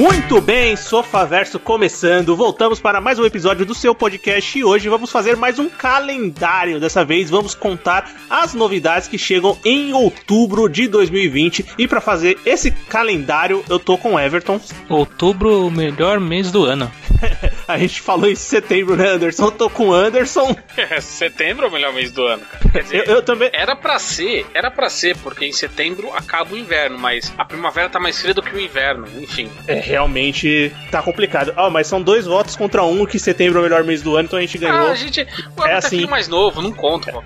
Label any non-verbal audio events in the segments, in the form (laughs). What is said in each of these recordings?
Muito bem, Sofaverso começando. Voltamos para mais um episódio do seu podcast e hoje vamos fazer mais um calendário. Dessa vez vamos contar as novidades que chegam em outubro de 2020. E para fazer esse calendário, eu tô com o Everton. (laughs) Outubro, o melhor mês do ano. A gente falou em setembro, né, Anderson? Eu tô com o Anderson. (laughs) setembro é o melhor mês do ano, cara. Quer dizer, Eu, eu também. Era pra ser, era pra ser, porque em setembro acaba o inverno, mas a primavera tá mais fria do que o inverno, enfim. É, realmente tá complicado. Ah, mas são dois votos contra um que setembro é o melhor mês do ano, então a gente ganhou. Ah, a gente. O É é assim. mais novo, não conta, pô.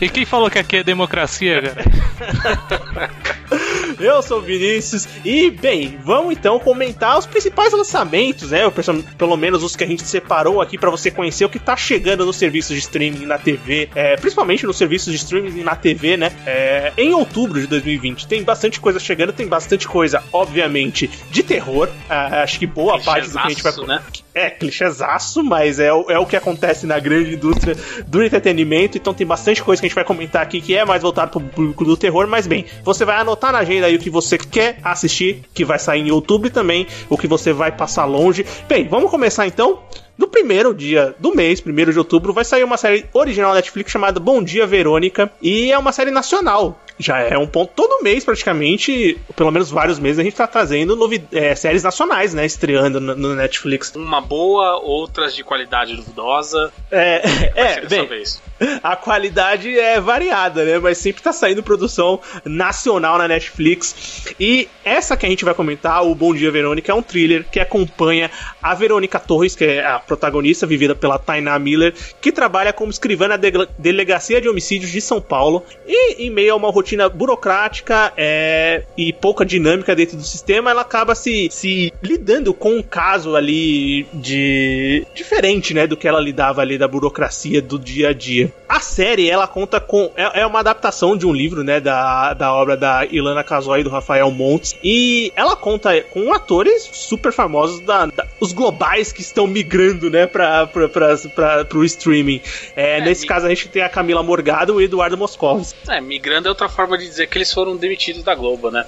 E quem falou que aqui é democracia, cara? (laughs) Eu sou o Vinícius e, bem, vamos então comentar os principais lançamentos, né? Ou perso- Pelo menos os que a gente separou aqui pra você conhecer o que tá chegando nos serviços de streaming na TV, é, principalmente nos serviços de streaming na TV, né? É, em outubro de 2020 tem bastante coisa chegando, tem bastante coisa, obviamente, de terror. Ah, acho que boa parte do que a gente vai. Né? É, clichêzaço, mas é, o- é o que acontece na grande indústria do entretenimento. Então tem bastante coisa que a gente vai comentar aqui que é mais voltado pro público do terror. Mas bem, você vai anotar na agenda aí o que você quer assistir, que vai sair em outubro e também o que você vai passar longe. Bem, vamos começar então. No primeiro dia do mês, primeiro de outubro, vai sair uma série original da Netflix chamada Bom Dia Verônica. E é uma série nacional. Já é um ponto todo mês, praticamente, pelo menos vários meses, a gente tá trazendo é, séries nacionais, né? Estreando no, no Netflix. Uma boa, outras de qualidade duvidosa. É, (laughs) é, Dessa bem, vez. a qualidade é variada, né? Mas sempre tá saindo produção nacional na Netflix. E essa que a gente vai comentar, o Bom Dia Verônica, é um thriller que acompanha a Verônica Torres, que é a protagonista, vivida pela Tainá Miller, que trabalha como escrivã na Dele- Delegacia de Homicídios de São Paulo. E em meio a uma rotina burocrática é, e pouca dinâmica dentro do sistema, ela acaba se, se lidando com um caso ali de diferente, né, do que ela lidava ali da burocracia do dia a dia. A série, ela conta com é, é uma adaptação de um livro, né, da, da obra da Ilana Casoy e do Rafael Montes, e ela conta com atores super famosos da, da- os globais que estão migrando, né, para para pro streaming. É, É, nesse mi- caso a gente tem a Camila Morgado e o Eduardo Moscovis. É, migrando é outra forma de dizer que eles foram demitidos da Globo, né?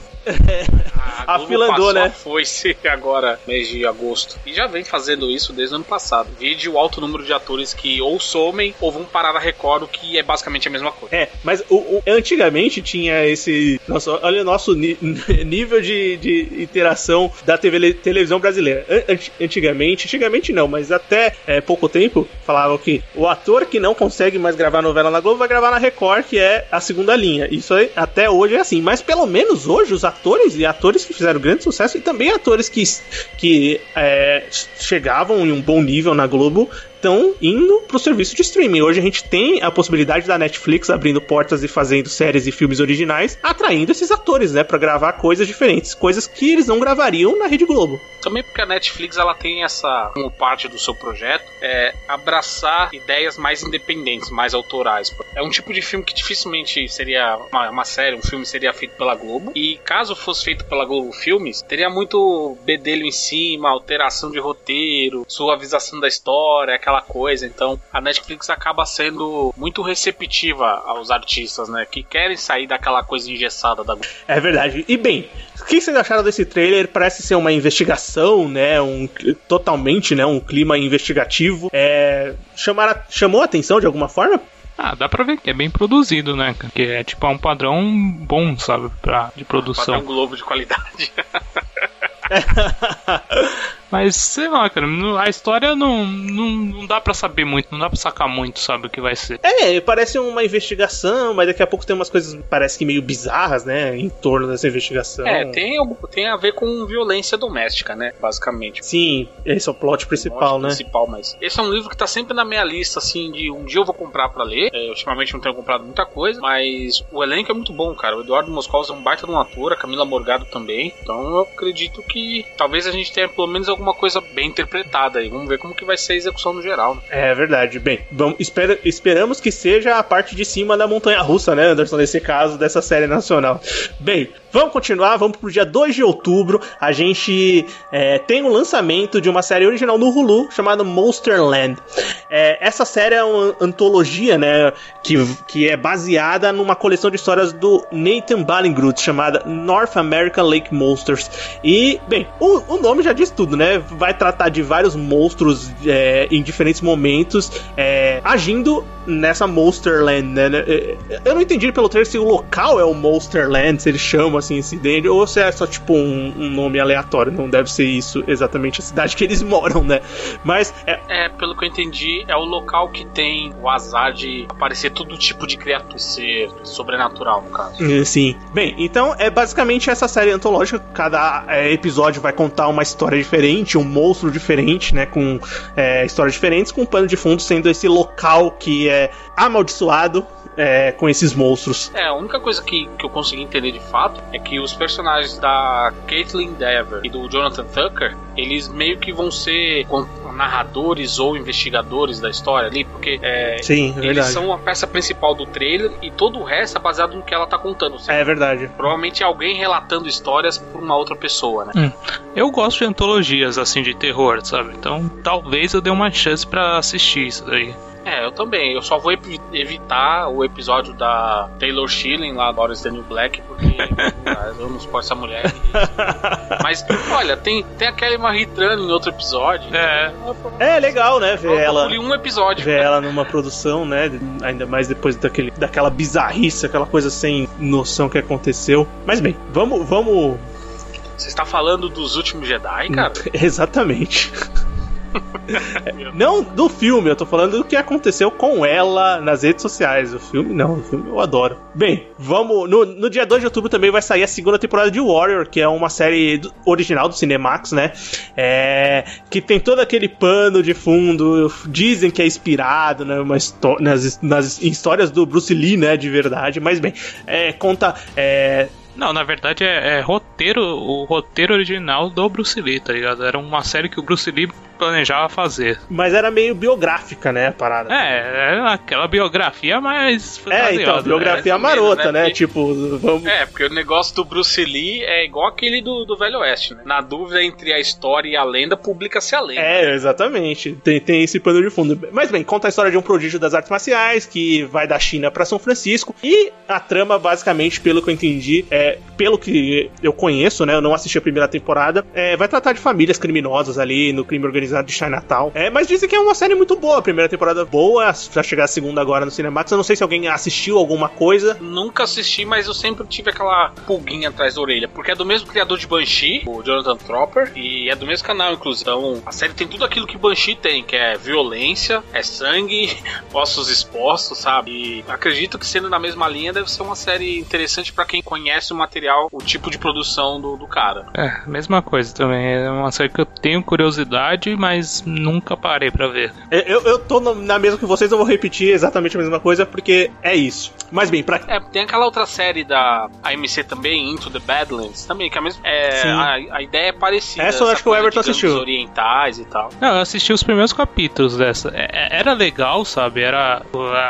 A, (laughs) A Globo fila andou, passou né? a Foi-se agora, mês de agosto. E já vem fazendo isso desde o ano passado. Vide o alto número de atores que ou somem ou vão parar na Record, o que é basicamente a mesma coisa. É, mas o, o- antigamente tinha esse. Nossa, olha o nosso ni- (laughs) nível de, de interação da TV, televisão brasileira. An- anti- Antigamente, antigamente não, mas até é, pouco tempo, falavam que o ator que não consegue mais gravar novela na Globo vai gravar na Record, que é a segunda linha. Isso aí, até hoje é assim. Mas pelo menos hoje, os atores e atores que fizeram grande sucesso, e também atores que, que é, chegavam em um bom nível na Globo, estão indo pro serviço de streaming. Hoje a gente tem a possibilidade da Netflix abrindo portas e fazendo séries e filmes originais, atraindo esses atores, né, Pra gravar coisas diferentes, coisas que eles não gravariam na Rede Globo. Também porque a Netflix ela tem essa, como parte do seu projeto, é abraçar ideias mais independentes, mais autorais. É um tipo de filme que dificilmente seria uma, uma série, um filme seria feito pela Globo. E caso fosse feito pela Globo Filmes, teria muito bedelho em cima, alteração de roteiro, suavização da história, aquela coisa. Então a Netflix acaba sendo muito receptiva aos artistas, né? Que querem sair daquela coisa engessada da Globo. É verdade. E bem, o que vocês acharam desse trailer? Parece ser uma investigação, né? Um, totalmente, né? Um clima investigativo. É, chamar, chamou a atenção de alguma forma? Ah, dá pra ver que é bem produzido, né? Que é tipo é um padrão bom, sabe? Pra, de Padrão produção. Globo de qualidade. (laughs) (laughs) Mas sei lá, cara, a história não, não, não dá pra saber muito, não dá pra sacar muito, sabe, o que vai ser. É, parece uma investigação, mas daqui a pouco tem umas coisas, parece que meio bizarras, né? Em torno dessa investigação. É, tem, algo- tem a ver com violência doméstica, né? Basicamente. Sim, esse é o plot principal, Plot né? principal, mas esse é um livro que tá sempre na minha lista, assim, de um dia eu vou comprar pra ler. É, ultimamente não tenho comprado muita coisa, mas o elenco é muito bom, cara. O Eduardo Moscovitz é um baita de um ator, a Camila Morgado também. Então eu acredito que talvez a gente tenha pelo menos algum alguma coisa bem interpretada aí. Vamos ver como que vai ser a execução no geral. Né? É verdade. Bem, vamos, espera, esperamos que seja a parte de cima da montanha russa, né, Anderson, nesse caso, dessa série nacional. Bem, vamos continuar, vamos pro dia 2 de outubro. A gente é, tem o um lançamento de uma série original no Hulu chamada Monsterland. É, essa série é uma antologia, né, que, que é baseada numa coleção de histórias do Nathan Ballingrud chamada North American Lake Monsters. E, bem, o, o nome já diz tudo, né? Vai tratar de vários monstros é, em diferentes momentos é, agindo nessa Monsterland, né? É, eu não entendi pelo trailer se o local é o Monsterland, se eles chamam assim esse dele, ou se é só tipo um, um, nome aleatório. Não deve ser isso exatamente a cidade que eles (laughs) moram, né? Mas é... é, pelo que eu entendi, é o local que tem o azar de aparecer todo tipo de criatura, ser sobrenatural, no caso. É, sim. Bem, então é basicamente essa série antológica. Cada é, episódio vai contar uma história diferente, um monstro diferente, né? Com é, histórias diferentes, com um pano de fundo sendo esse local que é amaldiçoado é, com esses monstros. É, a única coisa que, que eu consegui entender de fato é que os personagens da Caitlin Dever e do Jonathan Tucker, eles meio que vão ser narradores ou investigadores da história ali, porque é, Sim, é eles são a peça principal do trailer e todo o resto é baseado no que ela tá contando. Seja, é verdade. Provavelmente é alguém relatando histórias por uma outra pessoa, né? Hum. Eu gosto de antologias assim de terror, sabe? Então talvez eu dê uma chance para assistir isso daí. É, eu também. Eu só vou evitar o episódio da Taylor Schilling lá, Boris the New Black, porque (laughs) eu não suporto essa mulher. (laughs) Mas, olha, tem, tem a Kelly Marie Tran em outro episódio. É. É legal, né? Ver ela. um episódio. Ver ela numa produção, né? Ainda mais depois daquele, daquela bizarrice, aquela coisa sem noção que aconteceu. Mas bem, vamos. vamos... Você está falando dos últimos Jedi, cara? (laughs) Exatamente. Não do filme, eu tô falando do que aconteceu com ela nas redes sociais. O filme, não, o filme eu adoro. Bem, vamos. No, no dia 2 de outubro também vai sair a segunda temporada de Warrior, que é uma série do, original do Cinemax, né? É, que tem todo aquele pano de fundo. Dizem que é inspirado né, uma nas, nas histórias do Bruce Lee, né? De verdade. Mas bem, é, conta. É, não, na verdade é, é, roteiro, o roteiro original do Bruce Lee, tá ligado? Era uma série que o Bruce Lee planejava fazer. Mas era meio biográfica, né, a parada. É, era aquela biografia mais. É, então, biografia né? marota, né? né? Tipo, vamos. É, porque o negócio do Bruce Lee é igual aquele do, do Velho Oeste, né? Na dúvida entre a história e a lenda, publica-se a lenda. É, exatamente. Tem, tem esse pano de fundo. Mas bem, conta a história de um prodígio das artes marciais que vai da China para São Francisco. E a trama, basicamente, pelo que eu entendi, é, pelo que eu conheço, né? Eu não assisti a primeira temporada, é, vai tratar de famílias criminosas ali no crime organizado de Chinatown. É, mas dizem que é uma série muito boa. A primeira temporada boa, já chegar a segunda agora no Cinemax. Eu não sei se alguém assistiu alguma coisa. Nunca assisti, mas eu sempre tive aquela pulguinha atrás da orelha. Porque é do mesmo criador de Banshee, o Jonathan Tropper, e é do mesmo canal, inclusive. Então, a série tem tudo aquilo que Banshee tem, que é violência, é sangue, (laughs) ossos expostos, sabe? E acredito que sendo na mesma linha, deve ser uma série interessante para quem conhece o material, o tipo de produção do, do cara. É, mesma coisa também. É uma série que eu tenho curiosidade, mas nunca parei para ver. Eu, eu tô na mesma que vocês, eu vou repetir exatamente a mesma coisa, porque é isso. Mas bem, pra. É, tem aquela outra série da AMC também, Into the Badlands, também, que é a mesma. É, a, a, ideia é parecida. Essa eu acho que o Everton assistiu. orientais e tal. Não, eu assisti os primeiros capítulos dessa. É, é, era legal, sabe? Era.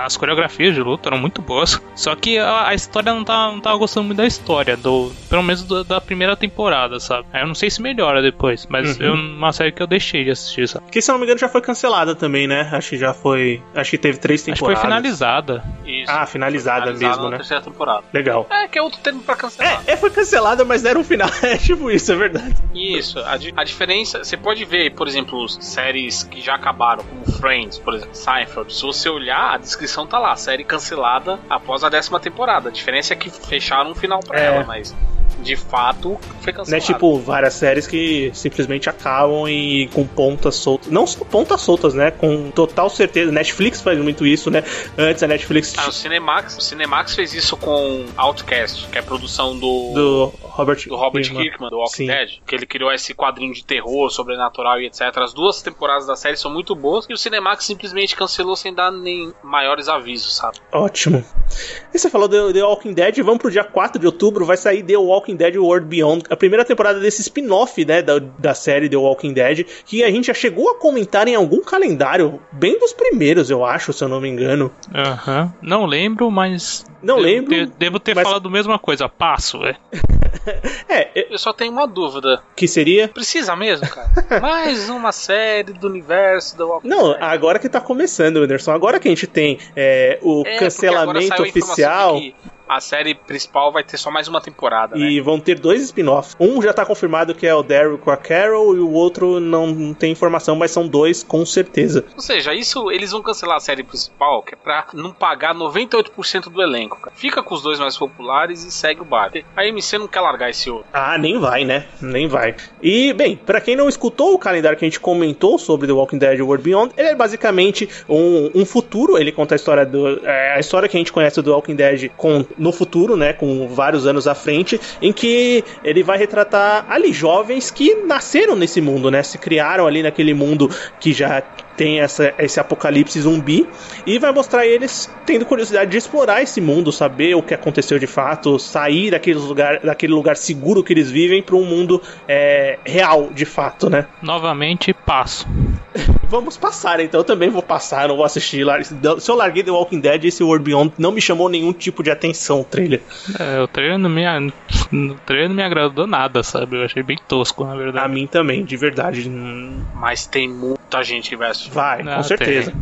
As coreografias de luta eram muito boas. Só que a, a história não tava, não tava gostando muito da história, do, pelo menos do, da primeira temporada, sabe? Eu não sei se melhora depois, mas uhum. eu, uma série que eu deixei de assistir Que se eu não me engano já foi cancelada também, né? Acho que já foi. Acho que teve três temporadas. Acho que foi finalizada. Isso. Ah, finalizada, finalizada mesmo, né? terceira temporada. Legal. É, que é outro termo pra cancelar. É, é foi cancelada, mas era um final. (laughs) É tipo isso, é verdade. Isso. A, a diferença, você pode ver, por exemplo, séries que já acabaram, como Friends, por exemplo, Seinfeld. Se você olhar, a descrição tá lá, série cancelada após a décima temporada. A diferença é que fecharam um final pra é. ela, mas de fato foi cancelado. Não é tipo várias séries que simplesmente acabam e com pontas soltas. Não só pontas soltas, né? Com total certeza. Netflix faz muito isso, né? Antes a Netflix. Ah, o Cinemax, o Cinemax fez isso com Outcast, que é a produção do. Do Robert, do Robert Kirkman. Kirkman, do Walking Sim. Dead, que ele criou esse quadrinho de terror, sobrenatural e etc. As duas temporadas da série são muito boas e o Cinemax simplesmente cancelou sem dar nem maiores avisos, sabe? Ótimo. E você falou do The Walking Dead, vamos pro dia 4 de outubro, vai sair The Walking Dead World Beyond, a primeira temporada desse spin-off, né, da, da série The Walking Dead, que a gente já chegou a comentar em algum calendário, bem dos primeiros, eu acho, se eu não me engano. Aham. Não lembro, mas. Não devo lembro, ter- devo ter mas- falado a mesma coisa. Passo, é. (laughs) É, é, Eu só tenho uma dúvida. que seria... Precisa mesmo, cara? (laughs) Mais uma série do universo do Walking Não, Dead. agora que tá começando, Anderson, agora que a gente tem é, o É, cancelamento oficial... A série principal vai ter só mais uma temporada, né? E vão ter dois spin-offs. Um já tá confirmado que é o Daryl com a Carol, e o outro não, tem informação, mas são dois com certeza. Ou seja, isso eles vão cancelar a série principal, que é pra não pagar 98% do elenco, cara. Fica com os dois mais populares e segue o barco. A AMC não quer largar esse outro. Ah, nem vai, né? Nem vai. E, bem, pra quem não escutou o calendário que a gente comentou sobre The Walking Dead World Beyond, ele é basicamente um, um futuro. Ele conta a história do. é, a história que a gente conhece do Walking Dead com, no futuro, né? Com vários anos à frente, em que ele vai retratar ali jovens que nasceram nesse mundo, né? Se criaram ali naquele mundo que já tem essa, esse apocalipse zumbi e vai mostrar eles tendo curiosidade de explorar esse mundo, saber o que aconteceu de fato, sair daquele lugar, daquele lugar seguro que eles vivem para um mundo é, real de fato, né? Novamente, passo. Vamos passar, então eu também vou passar, não vou assistir. Se eu larguei The Walking Dead, esse World Beyond não me chamou nenhum tipo de atenção, o trailer. É, o trailer não me, o trailer não me agradou nada, sabe? Eu achei bem tosco, na A verdade. mim também, de verdade. Mas tem muita gente que vai assistir. Vai, Ah, com certeza.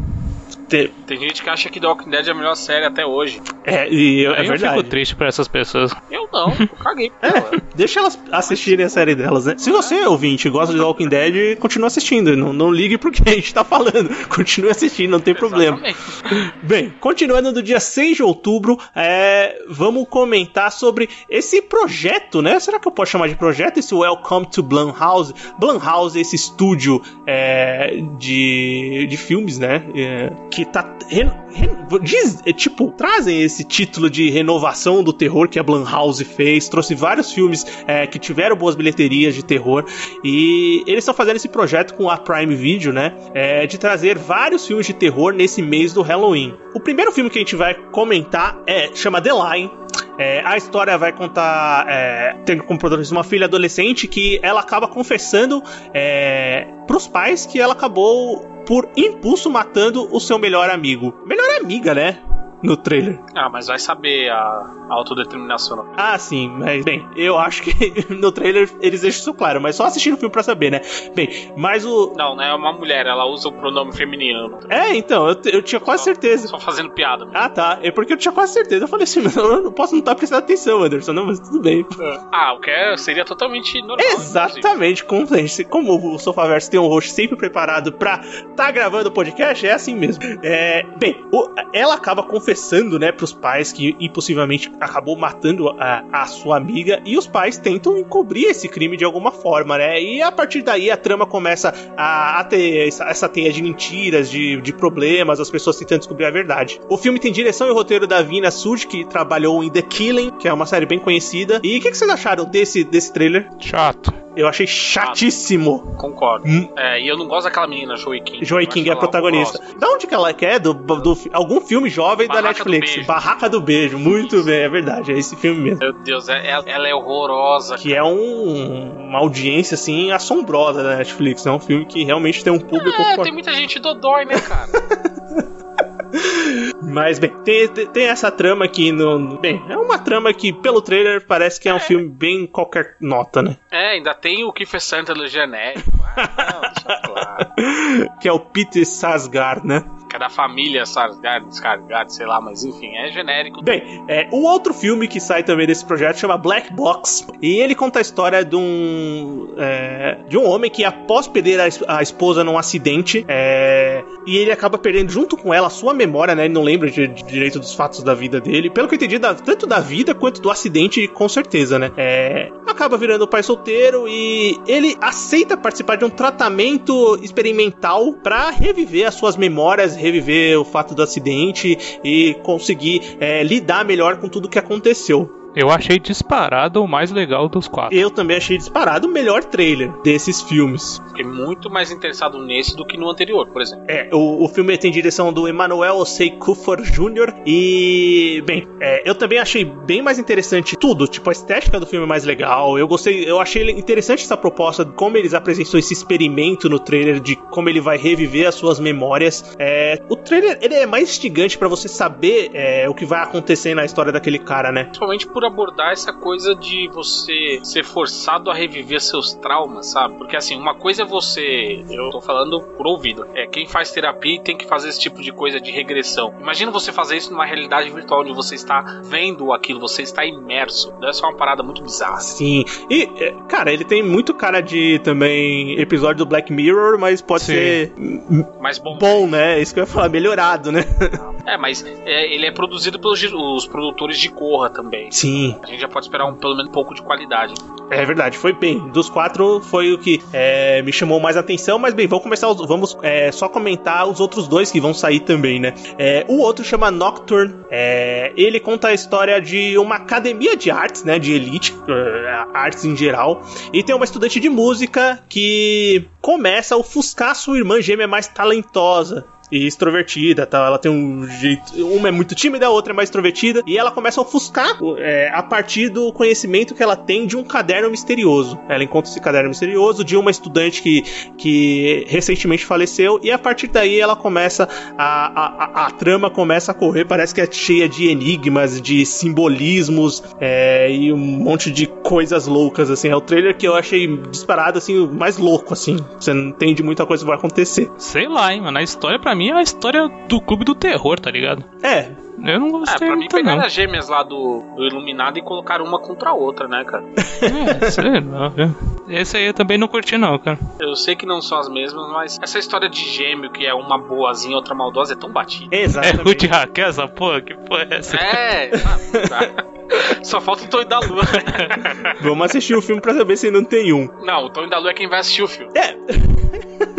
Te- Tem gente que acha que The Walking Dead é a melhor série até hoje. É, e é Aí eu verdade. fico triste por essas pessoas. Eu não, eu caguei (laughs) pra ela. É, deixa elas assistirem a série delas, né? Se você, ouvinte, gosta de The Walking Dead, continua assistindo. Não, não ligue porque a gente tá falando. (laughs) Continue assistindo, não tem problema. Exatamente. Bem, continuando do dia 6 de outubro, é, vamos comentar sobre esse projeto, né? Será que eu posso chamar de projeto? Esse Welcome to Blumhouse. Blumhouse é esse estúdio é, de, de filmes, né? É, que tá. re- re- diz, é, tipo, trazem esse título de renovação do terror que a Blumhouse fez. Trouxe vários filmes é, que tiveram boas bilheterias de terror. E eles estão fazendo esse projeto com a Prime Video, né? É, de trazer vários filmes de terror nesse mês do Halloween. O primeiro filme que a gente vai comentar é chama The Line. É, a história vai contar. É, tem como protagonista uma filha adolescente que ela acaba confessando é, pros pais que ela acabou por impulso matando o seu melhor amigo. Melhor amiga, né? No trailer. Ah, mas vai saber a, autodeterminação. Ah, sim, mas bem, eu acho que (laughs) no trailer eles deixam isso claro, mas só assistindo o filme pra saber, né? Bem, mas o. Não, não é uma mulher, ela usa o pronome feminino. É, então, eu, eu tinha quase certeza. Só fazendo piada. Ah, tá. É porque eu tinha quase certeza. Eu falei assim, (laughs) mas eu não posso não estar prestando atenção, Anderson. Não, mas tudo bem. Ah, o que é, seria totalmente normal. inclusive. Exatamente. Como, como o Sofaverso tem um host sempre preparado pra tá gravando o podcast, é assim mesmo. É, bem, o- ela acaba confessando, né, pros pais que impossivelmente acabou matando a, a sua amiga e os pais tentam encobrir esse crime de alguma forma, né? E a partir daí a trama começa a, a ter essa, essa teia de mentiras, de, de problemas, as pessoas tentando descobrir a verdade. O filme tem direção e roteiro da Vina Sud, que trabalhou em The Killing, que é uma série bem conhecida. E o que, que vocês acharam desse, desse trailer? Chato. Eu achei chatíssimo. Concordo. Hum. É, e eu não gosto daquela menina, Joey King. Joey King é a ela protagonista. Da onde que ela é? Do, do, algum filme jovem da Barraca do Netflix. Beijo. Barraca do Beijo. Muito bem, é verdade. É esse filme mesmo. Meu Deus, é- ela, ela é horrorosa. Que é um- uma audiência, assim, assombrosa da Netflix. É um filme que realmente tem um público... É, tem muita gente dodói, né, cara? (laughs) Mas, bem, tem, tem- essa trama aqui no... Bem, é uma trama que, pelo trailer, parece que é um filme bem qualquer nota, né? é, ainda tem o Kiefer Sutherland genérico. Ah, não, deixa (laughs) claro. Que é o Peter Sarsgaard, né? Que é da família Sarsgaard, Skarsgård, sei lá, mas enfim, é genérico. Bem, é, o outro filme que sai também desse projeto chama Black Box. E ele conta a história de um. é, de um homem que, após perder a, a esposa num acidente, é, e ele acaba perdendo junto com ela a sua memória, né? Ele não lembra de, de direito dos fatos da vida dele. Pelo que eu entendi, da- tanto da vida quanto do acidente, com certeza, né? É, acaba virando pai solteiro e ele aceita participar de um tratamento experimental para reviver as suas memórias, reviver o fato do acidente e conseguir é, lidar melhor com tudo que aconteceu. Eu achei disparado o mais legal dos quatro. Eu também achei disparado o melhor trailer desses filmes. Fiquei muito mais interessado nesse do que no anterior, por exemplo. É, o, o filme tem direção do Emmanuel Osei Kufor Jr. E, bem, é, eu também achei bem mais interessante tudo. Tipo, a estética do filme é mais legal. Eu gostei, eu achei interessante essa proposta, como eles apresentam esse experimento no trailer, de como ele vai reviver as suas memórias. É, o trailer ele é mais instigante para você saber é, o que vai acontecer na história daquele cara, né? Principalmente por abordar essa coisa de você ser forçado a reviver seus traumas, sabe? Porque assim, uma coisa é você. Eu tô falando por ouvido. É, quem faz terapia tem que fazer esse tipo de coisa de regressão. Imagina você fazer isso numa realidade virtual onde você está vendo aquilo, você está imerso. Deve ser uma parada muito bizarra. Sim. E, é, cara, ele tem muito cara de também episódio do Black Mirror, mas pode Sim. ser Mas bom. bom, né? Isso que eu ia falar, melhorado, né? É, mas é, ele é produzido pelos os produtores de Corra também. Sim. A gente já pode esperar um, pelo menos um pouco de qualidade. É verdade, foi bem. Dos quatro foi o que é, me chamou mais atenção, mas bem, vamos começar, os- vamos é, só comentar os outros dois que vão sair também, né? É, o outro chama Nocturne. É, ele conta a história de uma academia de artes, né? De elite, é, artes em geral. E tem uma estudante de música que começa a ofuscar sua irmã gêmea mais talentosa e extrovertida, tal. Ela tem um jeito. Uma é muito tímida, a outra é mais extrovertida. E ela começa a ofuscar é, a partir do conhecimento que ela tem de um caderno misterioso. Ela encontra esse caderno misterioso de uma estudante que, que recentemente faleceu. E a partir daí ela começa. A, a, a, a trama começa a correr. Parece que é cheia de enigmas, de simbolismos é, e um monte de coisas loucas. Assim, é o trailer que eu achei disparado, assim, mais louco, assim. Você não entende muita coisa que vai acontecer. Sei lá, hein, mano. A história pra mim é a história do clube do terror, tá ligado? É, Eu não É, gostei pra mim muito, pegaram não. as gêmeas lá do, do Iluminado e colocaram uma contra a outra, né, cara? (laughs) É, sei lá, viu? Esse aí eu também não curti, não, cara. Eu sei que não são as mesmas, mas essa história de gêmeo, que é uma boazinha e outra maldosa, é tão batida. É exatamente. Ruth Raquel, essa porra? Que porra é essa? É, (laughs) ah, só falta o Tonho da Lua. Vamos assistir o filme pra saber se não tem um. Não, o Tonho da Lua é quem vai assistir o filme. É.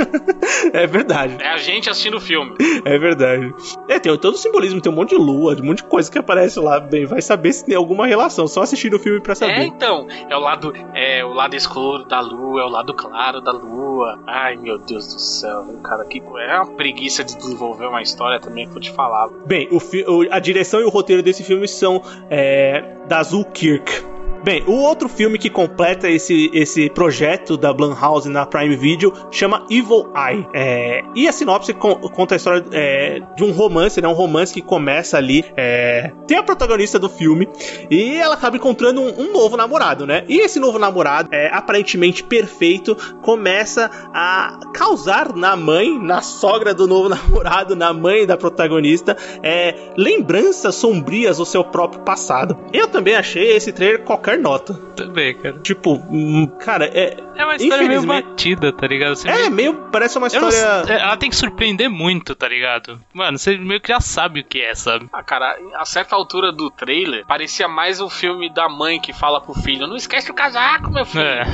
(laughs) é verdade. É a gente assistindo o filme. É verdade. É, tem todo o simbolismo, tem um monte de lua, um monte de coisa que aparece lá. Bem, vai saber se tem alguma relação. Só assistir o filme pra É, saber. então, é o lado é o lado escuro da lua, é o lado claro da lua. Ai, meu Deus do céu, cara, que é uma preguiça de desenvolver uma história também que eu te falar. Bem, o- a direção e o roteiro desse filme são é, da Azul Kirk. Bem, o outro filme que completa esse, esse projeto da Blumhouse na Prime Video chama Evil Eye. É, e a sinopse con- conta a história é, de um romance, né? Um romance que começa ali. é, tem a protagonista do filme e ela acaba encontrando um, um novo namorado, né? E esse novo namorado, é, aparentemente perfeito, começa a causar na mãe, na sogra do novo (laughs) namorado, na mãe da protagonista, é, lembranças sombrias do seu próprio passado. Eu também achei esse trailer qualquer nota. Também, cara. Tipo, hum, cara, é, É uma história meio batida, tá ligado? Você é meio- meio. Parece uma não história. sei, ela tem que surpreender muito, tá ligado? Mano, você meio que já sabe o que é, sabe? Ah, cara, a certa altura do trailer, parecia mais o filme da mãe que fala pro filho: Não esquece o casaco, meu filho. É.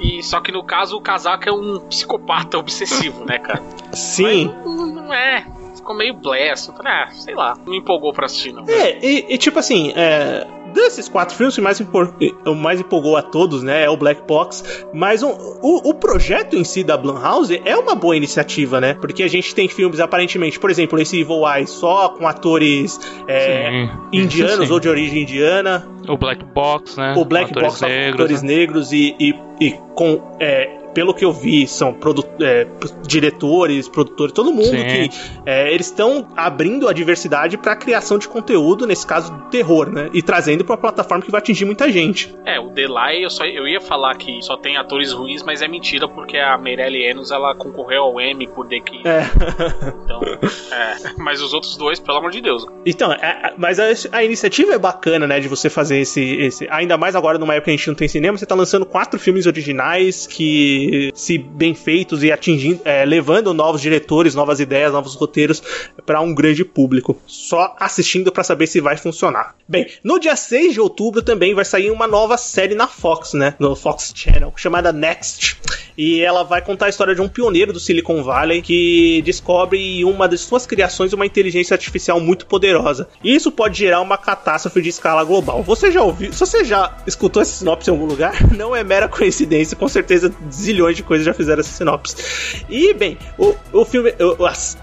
E só que no caso, o casaco é um psicopata obsessivo, né, cara? Sim. Mas não, não é. Ficou meio bless. Eu falei, ah, sei lá. Não me empolgou pra assistir, não. É, e, e tipo assim, é, desses quatro filmes, o que mais, o mais empolgou a todos, né, é o Black Box. Mas um- o, o projeto em si da Blumhouse é uma boa iniciativa, né? Porque a gente tem filmes, aparentemente, por exemplo, esse Evil Eye só com atores é, indianos ou de origem indiana. O Black Box, né? O Black Atores Box negros, atores né? negros e, e, e com. é, pelo que eu vi, são produ é, diretores, produtores, todo mundo Sim. que é, eles estão abrindo a diversidade para criação de conteúdo, nesse caso do terror, né? E trazendo para uma plataforma que vai atingir muita gente. É, o Delay, eu, só, eu ia falar que só tem atores ruins, mas é mentira, porque a Meirelle Enos, ela concorreu ao Emmy por The King. É. Então, é. Mas os outros dois, pelo amor de Deus. Então, é- mas a, a iniciativa é bacana, né? De você fazer esse, esse. Ainda mais agora, numa época que a gente não tem cinema, você tá lançando quatro filmes originais que, se bem feitos e atingindo, é, levando novos diretores, novas ideias, novos roteiros para um grande público. Só assistindo para saber se vai funcionar. Bem, no dia 6 de outubro também vai sair uma nova série na Fox, né? No Fox Channel, chamada Next. E ela vai contar a história de um pioneiro do Silicon Valley que descobre em uma das suas criações uma inteligência artificial muito poderosa. E isso pode gerar uma catástrofe de escala global. Você já ouviu? Se você já escutou essa sinopse em algum lugar, (laughs) não é mera coincidência, com certeza zilhões de coisas já fizeram essa sinopse. E, bem, o, o filme.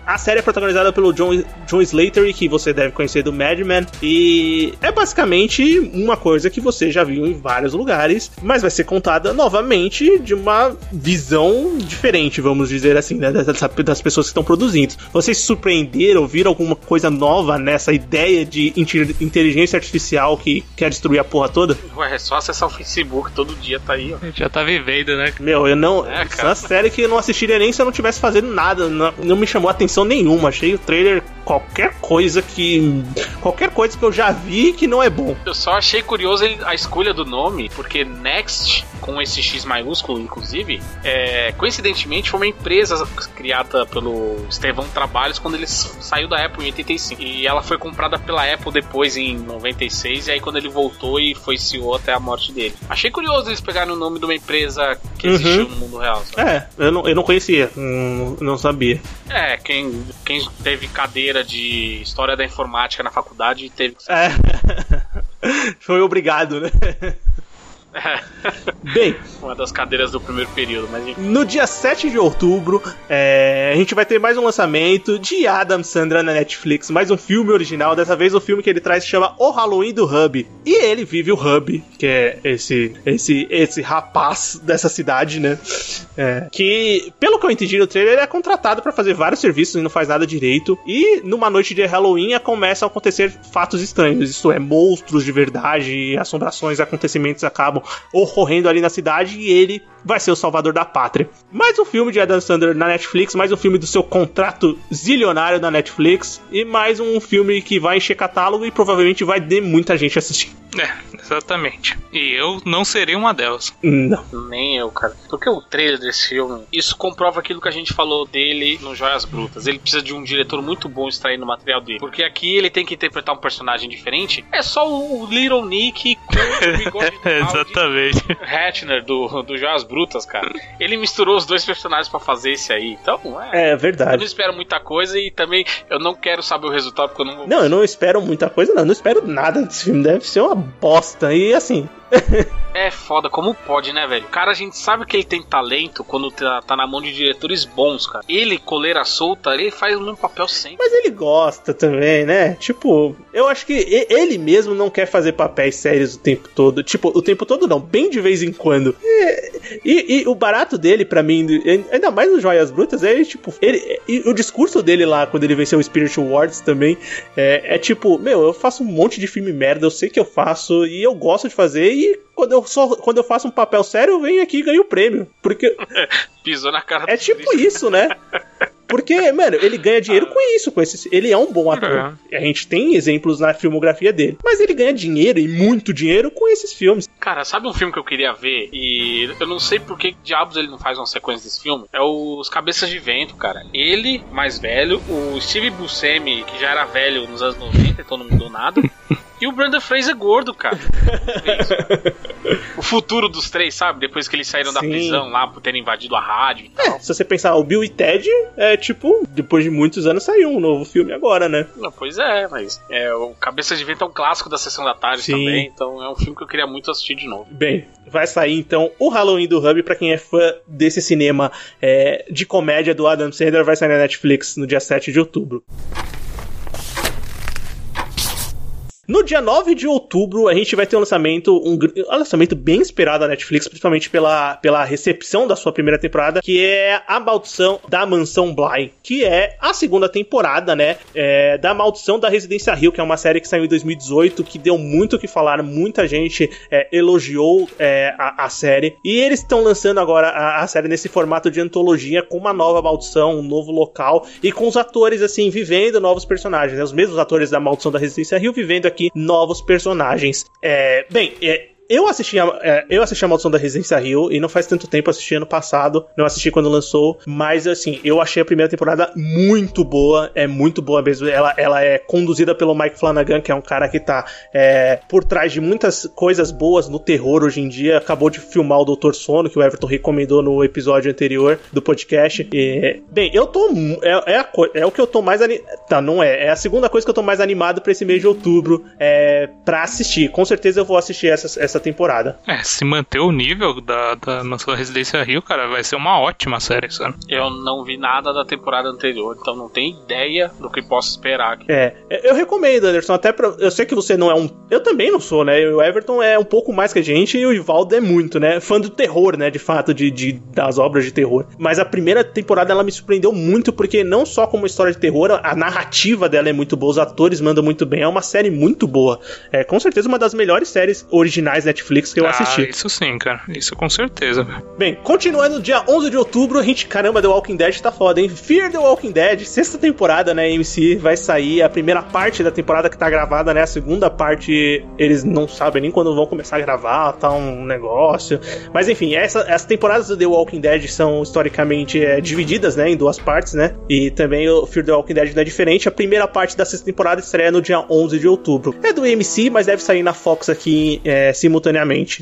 A, a, série é protagonizada pelo John, John Slater, que você deve conhecer do Mad Men. E é basicamente uma coisa que você já viu em vários lugares, mas vai ser contada novamente de uma visão diferente, vamos dizer assim, né? Das, das pessoas que estão produzindo. Vocês se surpreenderam, viram alguma coisa nova nessa ideia de inteligência artificial que quer destruir a porra toda? Ué, é só acessar o Facebook, todo dia tá aí, ó. Já tá vivendo, né? Meu, eu não. É, essa série que eu não assistiria nem se eu não tivesse fazendo nada. Não, não me chamou atenção nenhuma. Achei o trailer qualquer coisa que. Qualquer coisa que eu já vi que não é bom. Eu só achei curioso a escolha do nome, porque Next, com esse X maiúsculo, inclusive, é, coincidentemente foi uma empresa criada pelo Estevão Trabalhos quando ele saiu da Apple em 85. E ela foi comprada pela Apple depois em 96, e aí quando ele voltou e foi CEO até a morte dele. Achei curioso eles pegarem o nome de uma empresa que uhum. existiu no mundo real. Sabe? É, eu não, eu não conhecia, não, não sabia. É, quem, quem teve cadeira de História da Informática na faculdade e teve que... É. (laughs) Foi obrigado, né? (laughs) (laughs) Bem, uma das cadeiras do primeiro período, mas enfim. No dia 7 de outubro, é, a gente vai ter mais um lançamento de Adam Sandra na Netflix, mais um filme original. Dessa vez o filme que ele traz se chama O Halloween do Hub. E ele vive o Hub, que é esse esse esse rapaz dessa cidade, né? É, que, pelo que eu entendi no trailer, ele é contratado para fazer vários serviços e não faz nada direito. E numa noite de Halloween começam a acontecer fatos estranhos. Isso é, monstros de verdade, assombrações, acontecimentos acabam ocorrendo ali na cidade e ele vai ser o salvador da pátria. Mais um filme de Adam Sandler na Netflix, mais um filme do seu contrato zilionário na Netflix e mais um filme que vai encher catálogo e provavelmente vai ter muita gente assistir. É, exatamente. E eu não serei uma delas. Não. Nem eu, cara. Porque o trailer desse filme, isso comprova aquilo que a gente falou dele no Joias Brutas. Ele precisa de um diretor muito bom extraindo o material dele. Porque aqui ele tem que interpretar um personagem diferente. É só o Little Nick com o bigode (laughs) Exatamente. Hatner do, do Joias Brutas, cara. Ele misturou os dois personagens para fazer esse aí. Então, é. É verdade. Eu não espero muita coisa e também eu não quero saber o resultado porque eu não. Não, eu não espero muita coisa, não. Eu não espero nada desse filme. Deve ser uma bosta. E assim, (laughs) é foda, como pode, né, velho? O cara, a gente sabe que ele tem talento quando tá, tá, na mão de diretores bons, cara. Ele, coleira solta, ele faz o mesmo papel sempre. Mas ele gosta também, né? Tipo, eu acho que ele mesmo não quer fazer papéis sérios o tempo todo. Tipo, o tempo todo não, bem de vez em quando. E, e, e o barato dele, para mim, ainda mais no Joias Brutas, é tipo, ele, o discurso dele lá, quando ele venceu o Spirit Awards também, é, é tipo, meu, eu faço um monte de filme merda, eu sei que eu faço e eu gosto de fazer e quando eu, só, quando eu faço um papel sério, eu venho aqui e ganho o prêmio. Porque. (laughs) Pisou na cara É tipo isso, né? (laughs) Porque, mano, ele ganha dinheiro com isso, com esse, ele é um bom ator. É. A gente tem exemplos na filmografia dele. Mas ele ganha dinheiro e muito dinheiro com esses filmes. Cara, sabe um filme que eu queria ver? E eu não sei por que diabos ele não faz uma sequência desse filme. É os Cabeças de Vento, cara. Ele, mais velho, o Steve Buscemi, que já era velho nos anos 90, então não mudou nada. (laughs) E o Brandon Fraser gordo, cara. o futuro dos três, sabe? Depois que eles saíram Sim. da prisão lá por terem invadido a rádio e tal. É, se você pensar, o Bill e Ted é tipo, depois de muitos anos saiu um novo filme agora, né? Não, pois é, mas é, o Cabeça de Vento é um clássico da sessão da tarde Sim. também, então é um filme que eu queria muito assistir de novo. Bem, vai sair então o Halloween do Hub para quem é fã desse cinema é, de comédia do Adam Sandler, vai sair na Netflix no dia 7 de outubro. No dia 9 de outubro, a gente vai ter um lançamento, um, um, lançamento bem esperado da Netflix, principalmente pela, pela recepção da sua primeira temporada, que é A Maldição da Mansão Bly, que é a segunda temporada, né, é, da Maldição da Residência Rio, que é uma série que saiu em 2018, que deu muito o que falar, muita gente é, elogiou é, a, a, série, e eles estão lançando agora a, a, série nesse formato de antologia, com uma nova maldição, um novo local, e com os atores, assim, vivendo novos personagens, né, os mesmos atores da Maldição da Residência Rio vivendo aqui aqui novos personagens. É, bem, é, eu assisti a, é, eu assisti a Maldição da Residência Rio e não faz tanto tempo, assisti ano passado, não assisti quando lançou, mas assim, eu achei a primeira temporada muito boa, é muito boa mesmo. Ela, ela é conduzida pelo Mike Flanagan, que é um cara que tá é, por trás de muitas coisas boas no terror hoje em dia. Acabou de filmar o Doutor Sono, que o Everton recomendou no episódio anterior do podcast. E, bem, eu tô. É, é, a, é o que eu tô mais. Tá, não é. É a segunda coisa que eu tô mais animado pra esse mês de outubro é, pra assistir. Com certeza eu vou assistir essa, essa temporada. É, se manter o nível da, da nossa Residência Rio, cara, vai ser uma ótima série, sabe? Eu não vi nada da temporada anterior, então não tenho ideia do que posso esperar aqui. É, eu recomendo, Anderson, até pra. Eu sei que você não é um. Eu também não sou, né? O Everton é um pouco mais que a gente e o Ivaldo é muito, né? Fã do terror, né? De fato, de, de das obras de terror. Mas a primeira temporada ela me surpreendeu muito, porque não só como história de terror, a narrativa dela é muito boa, os atores mandam muito bem. É uma série muito boa. É com certeza uma das melhores séries originais Netflix que eu ah, assisti. Isso sim, cara. Isso com certeza. Bem, continuando, dia 11 de outubro, a gente, caramba, The Walking Dead tá foda, hein? Fear The Walking Dead, sexta temporada, né? MC vai sair a primeira parte da temporada que tá gravada, né? A segunda parte eles não sabem nem quando vão começar a gravar, tá um negócio. Mas enfim, essa, as temporadas do The Walking Dead são historicamente é, divididas, né? Em duas partes, né? E também o Fear The Walking Dead não é diferente. A primeira parte da sexta temporada estreia no dia 11 de outubro. É do MC, mas deve sair na Fox aqui é, simultaneamente.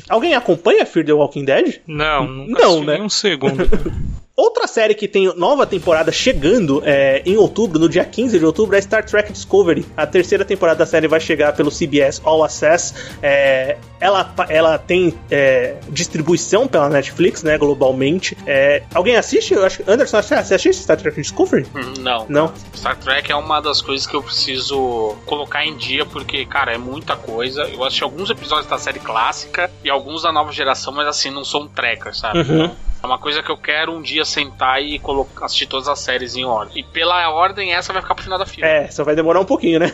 Alguém acompanha Fear The Walking Dead? Não, não, né? um segundo. (laughs) Outra série que tem nova temporada chegando é, em outubro, no dia 15 de outubro, é Star Trek Discovery. A terceira temporada da série vai chegar pelo CBS All Access. É, ela, ela tem é, distribuição pela Netflix, né, globalmente. É, alguém assiste? Eu acho, Anderson, você assiste Star Trek Discovery? Não. Não? Star Trek é uma das coisas que eu preciso colocar em dia, porque, cara, é muita coisa. Eu assisti alguns episódios da série clássica e alguns da nova geração, mas assim, não sou um trekker, sabe? Uhum. Uma coisa que eu quero um dia sentar e colocar, assistir todas as séries em ordem. E pela ordem, essa vai ficar pro final da fila. É, só vai demorar um pouquinho, né?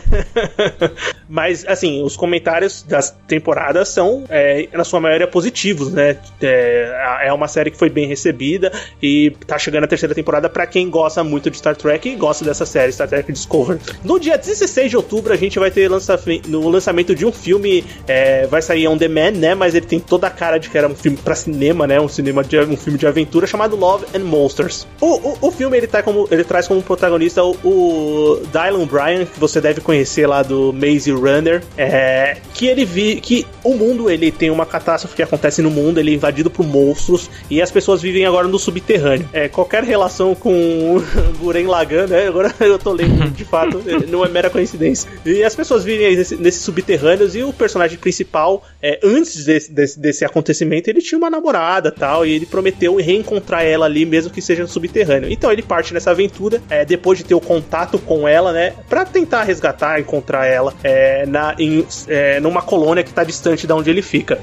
(laughs) Mas, assim, os comentários das temporadas são, é, na sua maioria, positivos, né? É, é uma série que foi bem recebida e tá chegando a terceira temporada para quem gosta muito de Star Trek e gosta dessa série, Star Trek Discovery. No dia 16 de outubro, a gente vai ter lança no lançamento de um filme, é, vai sair on demand, né? Mas ele tem toda a cara de que era um filme para cinema, né? Um cinema de um filme filme de aventura chamado Love and Monsters. O, o, o filme ele, tá como, ele traz como protagonista o, o Dylan Bryan, que você deve conhecer lá do Maze Runner, é, que ele vi que o mundo ele tem uma catástrofe que acontece no mundo, ele é invadido por monstros e as pessoas vivem agora no subterrâneo. É, qualquer relação com Guren (laughs) Lagan, né? Agora (laughs) eu tô lendo de fato, não é mera coincidência. E as pessoas vivem nesses nesse subterrâneos e o personagem principal, é, antes desse, desse, desse acontecimento, ele tinha uma namorada tal, e ele prometeu prometeu reencontrar ela ali, mesmo que seja no subterrâneo. Então ele parte nessa aventura, é, depois de ter o contato com ela, né, para tentar resgatar, encontrar ela é, na, em, é, numa colônia que tá distante da onde ele fica.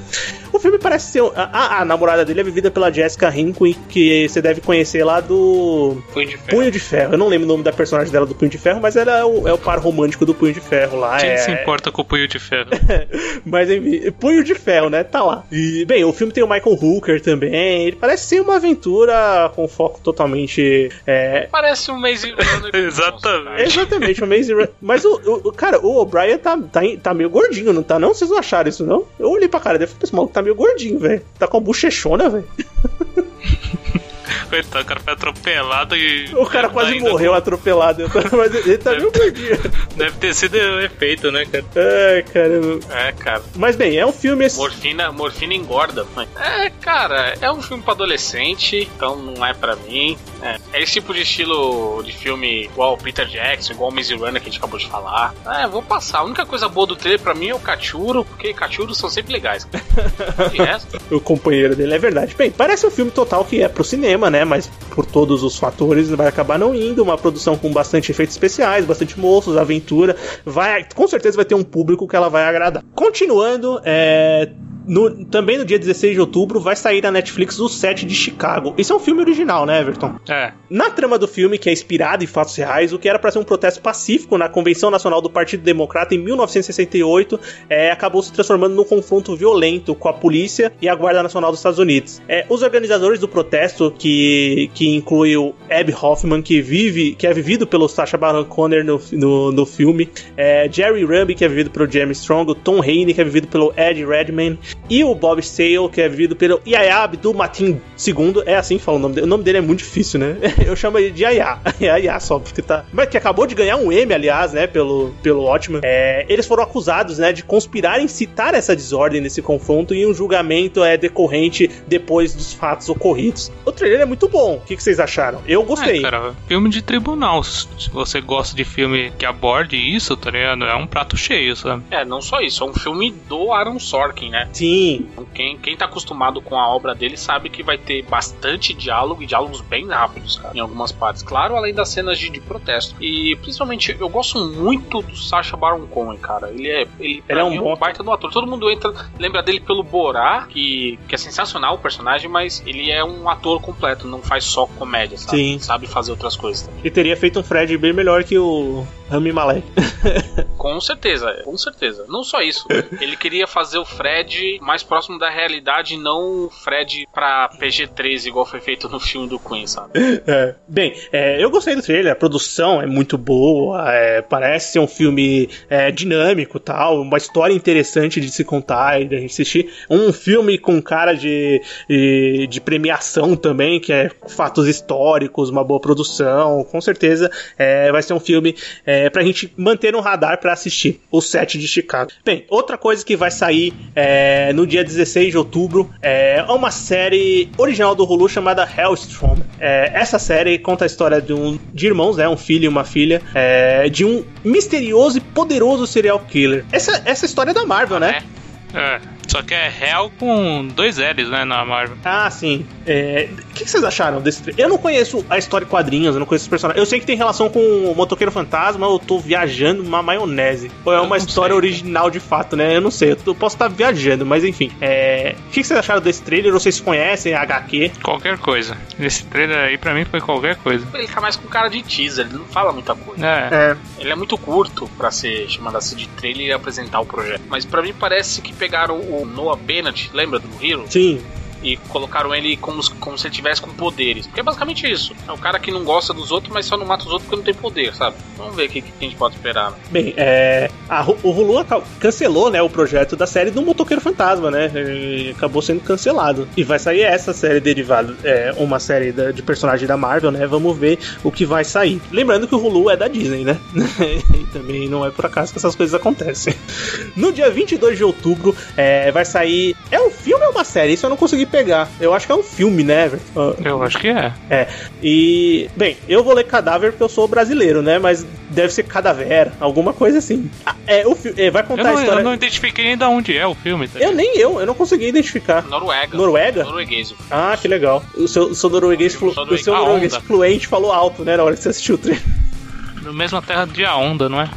O filme parece ser. A, a, namorada dele é vivida pela Jessica Hinkle, que você deve conhecer lá do. Punho de Ferro. Punho de Ferro. Eu não lembro o nome da personagem dela do Punho de Ferro, mas ela é o, é o par romântico do Punho de Ferro lá. Quem é... se importa com o Punho de Ferro? (laughs) mas enfim, Punho de Ferro, né? Tá lá. E, bem, o filme tem o Michael Hooker também. Ele parece ser uma aventura com foco totalmente. É... Parece um Maze Runner. (laughs) Exatamente. Exatamente, um Maze Runner. Mas o, o, cara, o O'Brien tá, tá, tá meio gordinho, não tá? Não? Vocês não acharam isso, não? Eu olhei pra cara dele e falei, esse maluco tá meio gordinho, velho. Tá com a bochechona, velho. (laughs) Coitado, o cara foi atropelado e. O cara quase morreu atropelado, (laughs) mas ele tá meio gordinho. Deve ter sido efeito, né, cara? É, cara. É, cara. Mas bem, é um filme. Morfina, morfina engorda. É, cara, é um filme pra adolescente, então não é pra mim. É, é esse tipo de estilo de filme igual Peter Jackson, igual Maze Runner que a gente acabou de falar. É, vou passar. A única coisa boa do trailer pra mim é o Cachuro, porque Cachuros são sempre legais. (laughs) o companheiro dele é verdade. Bem, parece um filme total que é pro cinema, né? Mas por todos os fatores vai acabar não indo. Uma produção com bastante efeitos especiais, bastante moços, aventura. Vai, com certeza vai ter um público que ela vai agradar. Continuando, é no, também no dia 16 de outubro vai sair na Netflix o Set de Chicago. Isso é um filme original, né, Everton? É. Na trama do filme, que é inspirado em fatos reais, o que era para ser um protesto pacífico na Convenção Nacional do Partido Democrata em 1968 é, acabou se transformando num confronto violento com a polícia e a Guarda Nacional dos Estados Unidos. É, os organizadores do protesto, que, que inclui o Abby Hoffman, que vive, que é vivido pelo Sacha Baron Conner no, no, no filme, é, Jerry Ruby, que é vivido pelo James Strong, o Tom Haney, que é vivido pelo Ed Redman, e o Bob Sale, que é vivido pelo Yaya Abdul Matin II. É assim que fala o nome dele. O nome dele é muito difícil, né? (laughs) Eu chamo ele de Yaya. (laughs) Yaya só, porque tá. Mas que acabou de ganhar um M, aliás, né? Pelo, pelo Watchman. É, eles foram acusados, né? De conspirar em citar essa desordem nesse confronto e um julgamento é decorrente depois dos fatos ocorridos. O trailer é muito bom. O que, que vocês acharam? Eu gostei. É, cara, filme de tribunal. Se você gosta de filme que aborde isso, tá ligado? É um prato cheio, sabe? É, não só isso, é um filme do Aaron Sorkin, né? Sim. Quem, quem tá acostumado com a obra dele sabe que vai ter bastante diálogo e diálogos bem rápidos, cara, em algumas partes. Claro, além das cenas de, de protesto. E principalmente, eu gosto muito do Sacha Baron Cohen, cara. Ele é, ele, Ele é um bom baita do ator. Todo mundo entra, lembra dele pelo Borá, que, que é sensacional o personagem, mas ele é um ator completo, não faz só comédia, sabe? Sim. Sabe fazer outras coisas também. E teria feito um Fred bem melhor que o Rami Malek. (laughs) Com certeza, com certeza. Não só isso. Ele queria fazer o Fred mais próximo da realidade, não o Fred pra PG-13, igual foi feito no filme do Queen, sabe? É. Bem, é, eu gostei do trailer, a produção é muito boa, é, parece ser um filme é, dinâmico tal, uma história interessante de se contar e de assistir. Um filme com cara de, de, de premiação também, que é fatos históricos, uma boa produção, com certeza é, vai ser um filme é, pra gente manter no radar pra assistir, o set de Chicago. Bem, outra coisa que vai sair é, no dia 16 de outubro é uma série original do Hulu chamada Hellstrom. É, essa série conta a história de, um, de irmãos, né, um filho e uma filha, é, de um misterioso e poderoso serial killer. Essa, essa história é da Marvel, né? É. Só que é Hell com dois L's, né, na Marvel. Ah, sim. É, O que, que vocês acharam desse trailer? Eu não conheço a história em quadrinhos, eu não conheço os personagens. Eu sei que tem relação com o Motoqueiro Fantasma, eu tô viajando uma maionese. Ou é uma história sei. original de fato, né? Eu não sei, eu, tô- eu posso estar viajando, mas enfim. É, O que, que vocês acharam desse trailer? Vocês conhecem a HQ? Qualquer coisa. Esse trailer aí pra mim foi qualquer coisa. Ele tá mais com cara de teaser, ele não fala muita coisa. É. É. Ele é muito curto pra ser chamado assim de trailer e apresentar o projeto. Mas pra mim parece que pegaram o Noah Bennett, lembra do Hero? Sim. E colocaram ele como, como se ele tivesse com poderes. Porque é basicamente isso. É o cara que não gosta dos outros, mas só não mata os outros porque não tem poder, sabe? Vamos ver o que, que a gente pode esperar. né? Bem, é, a o Hulu cancelou né, o projeto da série do Motoqueiro Fantasma, né? E acabou sendo cancelado. E vai sair essa série derivada, é, uma série da- de personagem da Marvel, né? Vamos ver o que vai sair. Lembrando que o Hulu é da Disney, né? (laughs) e também não é por acaso que essas coisas acontecem. (laughs) No dia 22 de outubro é, vai sair. É um filme ou uma série? Isso eu não consegui pegar. Eu acho que é um filme, né? Everton? Ah, Eu acho que é. é. E, bem, eu vou ler cadáver porque eu sou brasileiro, né? Mas deve ser cadáver, alguma coisa assim. Ah, É, o é, vai contar não, a história. eu não identifiquei de onde é o filme. Tá? Eu nem eu, eu não consegui identificar. Noruega. Noruega? Norueguês. Ah, que legal. O seu, o seu norueguês, flu, o seu norueguês fluente falou alto, né? Na hora que você assistiu o trailer. Na mesma terra de A Onda, não é?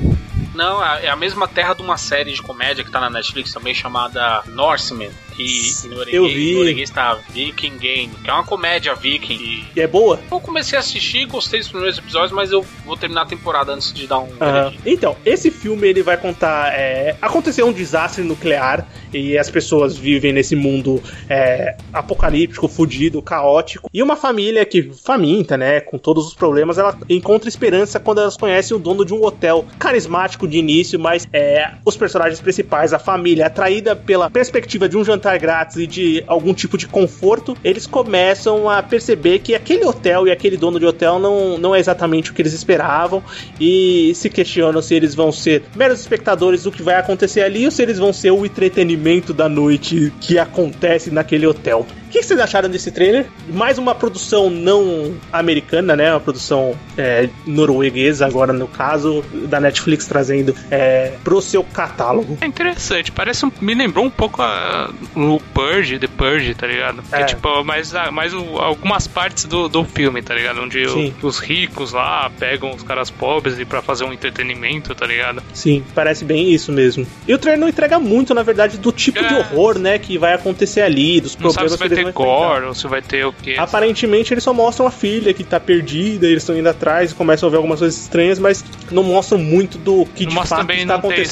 Não, é a mesma terra de uma série de comédia que tá na Netflix também chamada Norseman. Que em norueguês, Eu vi. norueguês tá Viking Game, que é uma comédia viking. E E é boa? eu comecei a assistir, gostei dos primeiros episódios, mas eu vou terminar a temporada antes de dar um veredito. Então, esse filme ele vai contar. É, aconteceu um desastre nuclear e as pessoas vivem nesse mundo é, apocalíptico, fudido, caótico. E uma família que faminta, né, com todos os problemas, ela encontra esperança quando elas conhecem o dono de um hotel carismático de início, mas é, os personagens principais, a família, atraída pela perspectiva de um jantar grátis e de algum tipo de conforto, eles começam a perceber que aquele hotel e aquele dono de hotel não, não é exatamente o que eles esperavam e se questionam se eles vão ser meros espectadores do que vai acontecer ali ou se eles vão ser o entretenimento da noite que acontece naquele hotel. O que vocês acharam desse trailer? Mais uma produção não americana, né? Uma produção é, norueguesa, agora no caso, da Netflix trazendo é, pro seu catálogo. É interessante, parece um, me lembrou um pouco a, o Purge, The Purge, tá ligado? Que É. tipo, mais, mais o- algumas partes do, do filme, tá ligado? Onde o- os ricos lá pegam os caras pobres e pra fazer um entretenimento, tá ligado? Sim, parece bem isso mesmo. E o trailer não entrega muito, na verdade, do tipo de É. horror, né, que vai acontecer ali, dos Não problemas que eles enfrentar. gore ou se vai ter o quê. Aparentemente eles só mostram a filha que tá perdida, eles estão indo atrás e começam a ver algumas coisas estranhas, mas não mostram muito do que Não de fato também está não tem,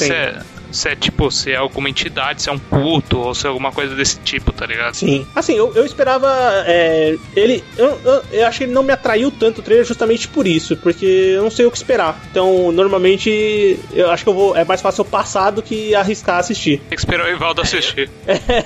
se é, é tipo, se é alguma entidade, se é um culto, ou se é alguma coisa desse tipo, tá ligado? Sim. Assim, eu, eu esperava. é, ele. Eu, eu, eu acho que ele não me atraiu tanto o trailer justamente por isso, porque eu não sei o que esperar. Então, normalmente, eu acho que eu vou. É mais fácil eu passar do que arriscar assistir. Tem que esperar o Ivaldo assistir.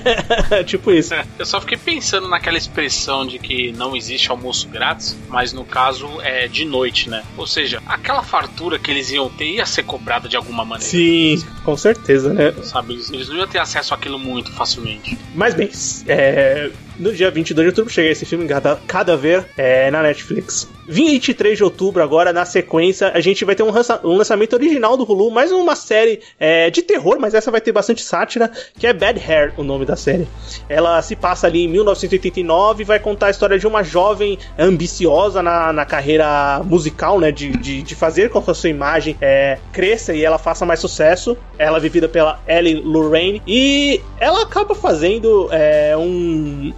(laughs) tipo isso. Eu só fiquei pensando naquela expressão de que não existe almoço grátis, mas no caso é de noite, né? Ou seja, aquela fartura que eles iam ter ia ser cobrada de alguma maneira. Sim, com certeza, né? Sabe, eles, eles não iam ter acesso àquilo muito facilmente. Mas bem, é, no dia 22 de outubro chega esse filme cada, cada ver é, na Netflix. 23 de outubro, agora, na sequência, a gente vai ter um, lança- lançamento original do Hulu, mais uma série é, de terror, mas essa vai ter bastante sátira, que é Bad Hair, o nome da série. Ela se passa ali em 1989 e vai contar a história de uma jovem ambiciosa na, na carreira musical, né? De, de, de fazer com que a sua imagem é, cresça e ela faça mais sucesso. Ela é vivida pela Ellie Lorraine e ela acaba fazendo é, um.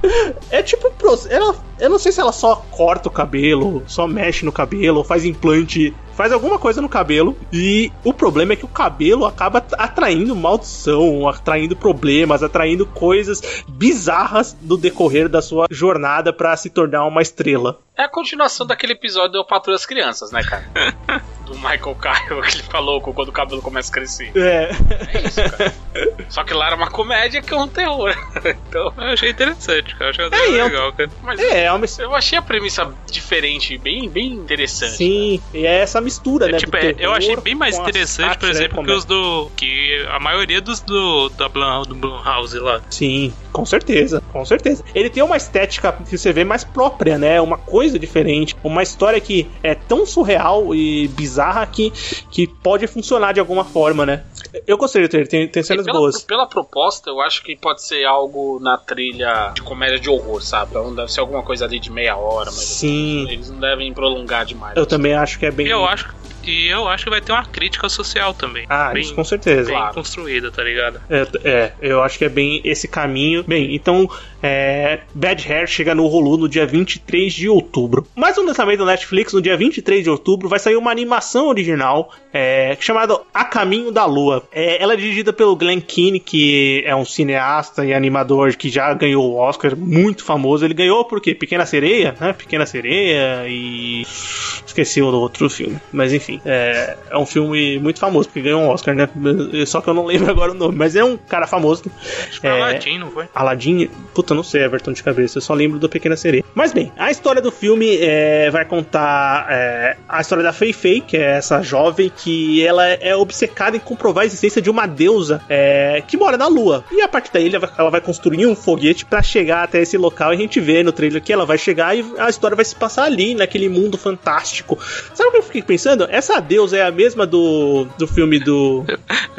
(laughs) é tipo. Ela, eu não sei se ela só corta o cabelo, só mexe no cabelo, faz implante faz alguma coisa no cabelo e o problema é que o cabelo acaba atraindo maldição, atraindo problemas, atraindo coisas bizarras no decorrer da sua jornada pra se tornar uma estrela. É a continuação daquele episódio do Patrulha das Crianças, né, cara? (laughs) do Michael Caio, (laughs) que ele falou quando o cabelo começa a crescer. É. É isso, cara. Só que lá era uma comédia que é um terror. (laughs) então, Eu achei interessante, cara. Eu achei É, é legal, cara. mas É, é uma eu achei a premissa diferente, bem, bem interessante. Sim, e é essa mistura, É, né? tipo, do é, eu achei bem mais interessante, por exemplo, que comédia. os do. que a maioria dos do da Blum, do Blumhouse lá. Sim, com certeza, com certeza. Ele tem uma estética que você vê mais própria, né? Uma coisa diferente, uma história que é tão surreal e bizarra que, que pode funcionar de alguma forma, né? Eu gostei do trailer, tem, tem cenas pela, boas. pela proposta, eu acho que pode ser algo na trilha de comédia de horror, sabe? Então deve ser alguma coisa ali de meia hora, mas Sim. eles não devem prolongar demais. Eu também acho que é bem. Eu acho e eu acho que vai ter uma crítica social também. Ah, bem, isso com certeza. bem Claro. construída, tá ligado? É, é, eu acho que é bem esse caminho. Bem, então, é, Bad Hair chega no Hulu no dia 23 de outubro. Mais um lançamento da Netflix no dia 23 de outubro vai sair uma animação original é, chamada A Caminho da Lua. É, ela é dirigida pelo Glenn Keane, que é um cineasta e animador que já ganhou o Oscar, muito famoso. Ele ganhou por quê? Pequena Sereia, né? Pequena Sereia e. Esqueci o outro filme. Mas enfim, é, é um filme muito famoso, porque ganhou um Oscar, né? Só que eu não lembro (laughs) agora o nome. Mas é um cara famoso. Acho que foi É. Aladdin, não foi? Aladdin, puta, não sei, Everton de cabeça, eu só lembro do Pequena Sereia. Mas bem, a história do filme é, vai contar é, a história da Fei Fei, que é essa jovem que ela é obcecada em comprovar a existência de uma deusa é, que mora na Lua. E a partir daí ela vai, ela vai construir um foguete pra chegar até esse local e a gente vê no trailer que ela vai chegar e a história vai se passar ali, naquele mundo fantástico. Sabe o que eu fiquei pensando? Essa deusa é a mesma do, do filme do.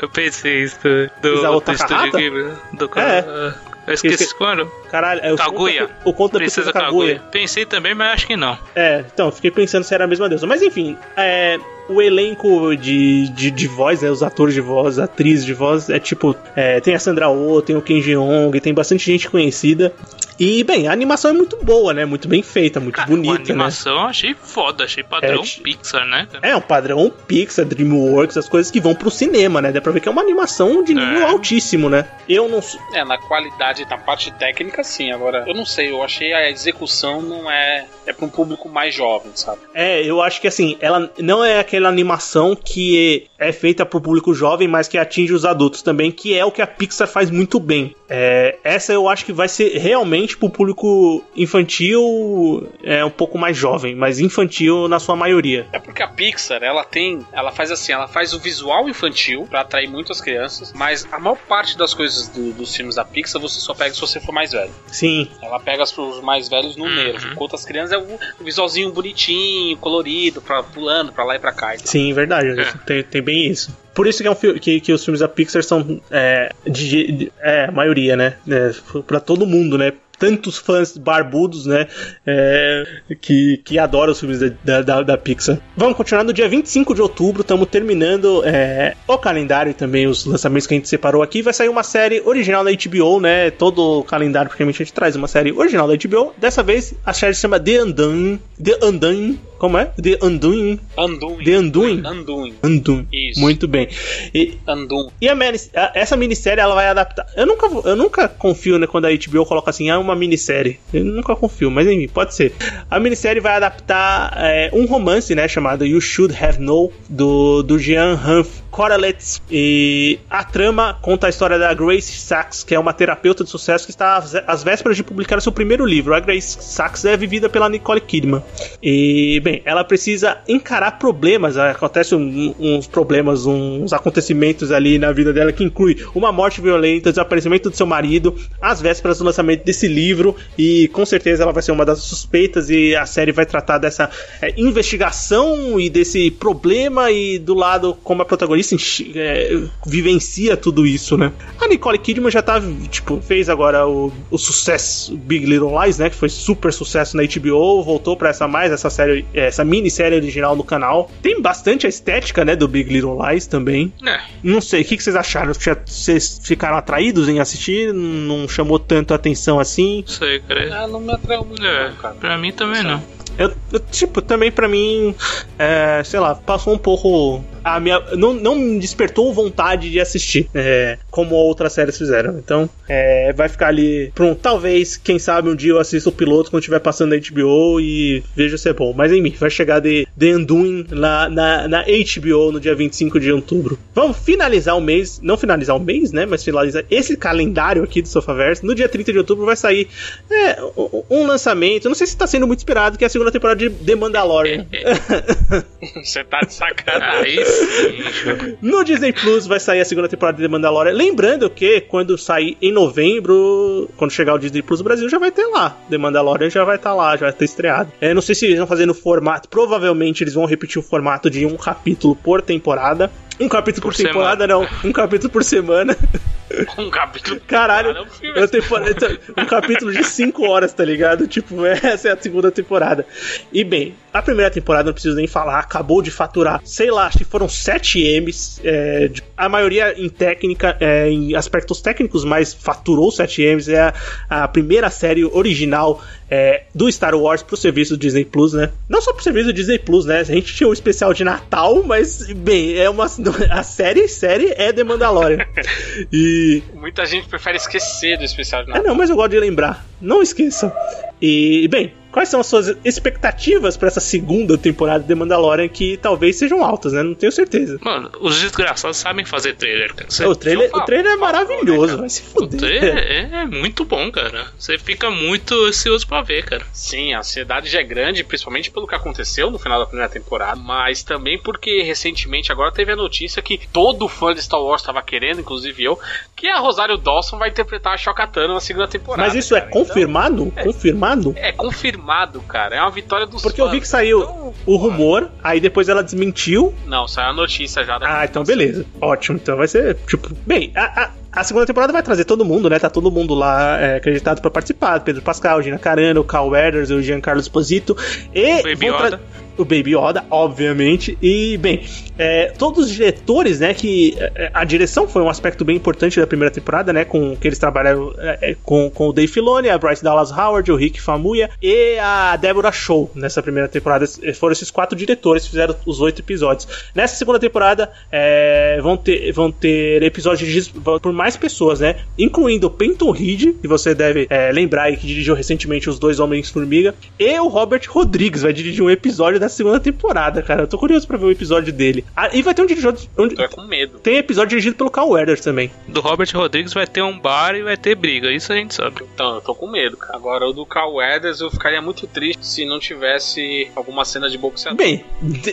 Eu pensei isso do, do, do Estúdio Takahata? Ghibli. Do, É. Eu esqueci Esque- quando. Caralho, é o Kaguya. conto, o conto da Princesa Princesa Kaguya. Kaguya. Pensei também, mas acho que não. É, então, fiquei pensando se era a mesma deusa. Mas enfim, é, o elenco de, de, de voz, né, os atores de voz, atrizes de voz, é tipo, é, tem a Sandra Oh, tem o Ken Jeong, tem bastante gente conhecida. E, bem, a animação é muito boa, né? Muito bem feita, muito Cara, bonita, a né? animação eu achei foda, achei padrão É, Pixar, né? É um padrão Pixar, DreamWorks, as coisas que vão pro cinema, né? Dá pra ver que é uma animação de nível É. altíssimo, né? Eu não. É, na qualidade, na parte técnica, sim. Agora, eu não sei, eu achei a execução não é. É pra um público mais jovem, sabe? É, eu acho que assim, ela não é aquela animação que é feita pro público jovem, mas que atinge os adultos também, que é o que a Pixar faz muito bem. É, essa eu acho que vai ser realmente pro público infantil, é um pouco mais jovem, mas infantil na sua maioria. É porque a Pixar, ela tem. Ela faz assim, ela faz o visual infantil pra atrair muitas crianças, mas a maior parte das coisas do- dos filmes da Pixar você só pega se você for mais velho. Sim, Ela pega os mais velhos no nervo, enquanto as crianças é o, o visualzinho bonitinho, colorido, pra, pulando pra lá e pra cá. e tal. sim, verdade. É. Tem, tem bem isso. Por isso que, é um que, que os filmes da Pixar são é, de, de- é, maioria, né? É, pra todo mundo, né? Tantos fãs barbudos, né? é, que, que adoram os filmes da, da, da- Pixar. Vamos continuar no dia 25 de outubro. Estamos terminando é, o calendário e também os lançamentos que a gente separou aqui. Vai sair uma série original da HBO, né? Todo o calendário, praticamente, a gente traz uma série original da HBO. Dessa vez, a série se chama The Undone. The Undone Como é? The Undoing. Anduin. The Undoing. Anduin. Undoing. Isso. Muito bem. E, Andum. e a essa minissérie ela vai adaptar. Eu nunca, eu nunca confio né, quando a HBO coloca assim, ah, uma minissérie. Eu nunca confio, mas enfim, pode ser. A minissérie vai adaptar é, um romance, né, chamado You Should Have Known, do, do Jean Humph Correlets. E a trama conta a história da Grace Sachs, que é uma terapeuta de sucesso que está às, vésperas de publicar seu primeiro livro. A Grace Sachs é vivida pela Nicole Kidman. E, bem, ela precisa encarar problemas. Acontecem um- uns problemas, uns acontecimentos ali na vida dela que inclui uma morte violenta, desaparecimento do seu marido, às vésperas do lançamento desse livro. E com certeza ela vai ser uma das suspeitas. E a série vai tratar dessa é, investigação e desse problema. E do lado, como a protagonista é, vivencia tudo isso, né? A Nicole Kidman já tá, tipo, fez agora o, o sucesso Big Little Lies, né? Que foi super sucesso na HBO, voltou pra essa mais, essa série, essa minissérie original no canal. Tem bastante a estética, né, do Big Little Lies também. É, Não sei, o que, que vocês acharam? Vocês ficaram atraídos em assistir? Não chamou tanto a atenção assim? Não sei, cara. Ah, não me atraiu muito, É, não, cara. pra mim também não. Eu, eu, tipo, também pra mim, é, sei lá, passou um pouco. A minha, não, não me despertou vontade de assistir, é, como outras séries fizeram. Então, é, vai ficar ali. Pronto, talvez, quem sabe um dia eu assista o piloto quando estiver passando na HBO e veja se é bom. Mas enfim, vai chegar de The Undoing lá na, na HBO no dia 25 de outubro. Vamos finalizar o mês, não finalizar o mês, né? Mas finalizar esse calendário aqui do Sofaverse. No dia 30 de outubro vai sair é, um- um lançamento. Não sei se está sendo muito esperado, que é a segunda temporada de The Mandalorian. (laughs) Você tá de sacanagem. (laughs) No Disney Plus vai sair a segunda temporada de The Mandalorian. Lembrando que quando sair em novembro, quando chegar o Disney Plus Brasil, já vai ter lá. The Mandalorian já vai estar lá, já vai ter estreado. É, não sei se eles vão fazer no formato. Provavelmente eles vão repetir o formato de um capítulo por temporada. Um capítulo por, Por temporada, não. Um capítulo por semana. Um capítulo. Caralho, é um filme. eu tenho um capítulo de 5 horas, tá ligado? Tipo, (laughs) essa é a segunda temporada. E bem, a primeira temporada não preciso nem falar, acabou de faturar, sei lá, acho que foram 7 M's, é, de- a maioria em técnica, é, em aspectos técnicos, mas faturou 7 M's. É a, a primeira série original é, do Star Wars pro serviço do Disney Plus, né? Não só pro serviço do Disney Plus, né? A gente tinha o especial de Natal, mas, bem, é uma, (laughs) a série, série é The Mandalorian. (laughs) e Muita gente prefere esquecer do especial de é, Natal. não, mas eu gosto de lembrar. Não esqueçam. E, bem, quais são as suas expectativas pra essa segunda temporada de The Mandalorian que talvez sejam altas, né? Não tenho certeza. Mano, os desgraçados sabem fazer trailer, cara. Cê- o, trailer, fala- o trailer é maravilhoso, né, cara? vai se O fuder. trailer é, é muito bom, cara. Você fica muito ansioso pra ver, cara. Sim, a ansiedade já é grande, principalmente pelo que aconteceu no final da primeira temporada, mas também porque recentemente agora teve a notícia que todo fã de Star Wars estava querendo, inclusive eu, que a Rosário Dawson vai interpretar a Shokatana na segunda temporada. Mas isso é cara. Então, confirmado? Confirmado? é confirmado, cara. É uma vitória dos Porque eu fãs. vi que saiu Então, o rumor, aí depois ela desmentiu. Não, saiu a notícia já Ah, então beleza. Ótimo. Então vai ser, tipo. Bem, a, a, a segunda temporada vai trazer todo mundo, né? Tá todo mundo lá é, acreditado pra participar. Pedro Pascal, Gina Carano, o Carl Weathers, o Giancarlo Esposito. E O Baby Yoda. O Baby Yoda, obviamente. E, bem, é, todos os diretores, né? Que é, a direção foi um aspecto bem importante da primeira temporada, né? Com que eles trabalharam é, é, com, com o Dave Filoni, a Bryce Dallas Howard, o Rick Famuyiwa e a Deborah Shaw nessa primeira temporada. Foram esses quatro diretores que fizeram os oito episódios. Nessa segunda temporada é, vão, ter, vão ter episódios por mais pessoas, né? Incluindo o Peyton Reed, que você deve é, lembrar aí que dirigiu recentemente os dois Homens-Formiga, e o Robert Rodrigues vai dirigir um episódio da segunda temporada, cara. Eu tô curioso pra ver o episódio dele. Ah, e vai ter um diretor. Um, Tô com medo. tem episódio dirigido pelo Carl Weathers também. Do Robert Rodrigues vai ter um bar e vai ter briga, isso a gente sabe. Então, eu tô com medo, cara. Agora, o do Carl Weathers, eu ficaria muito triste se não tivesse alguma cena de boxeador. Bem,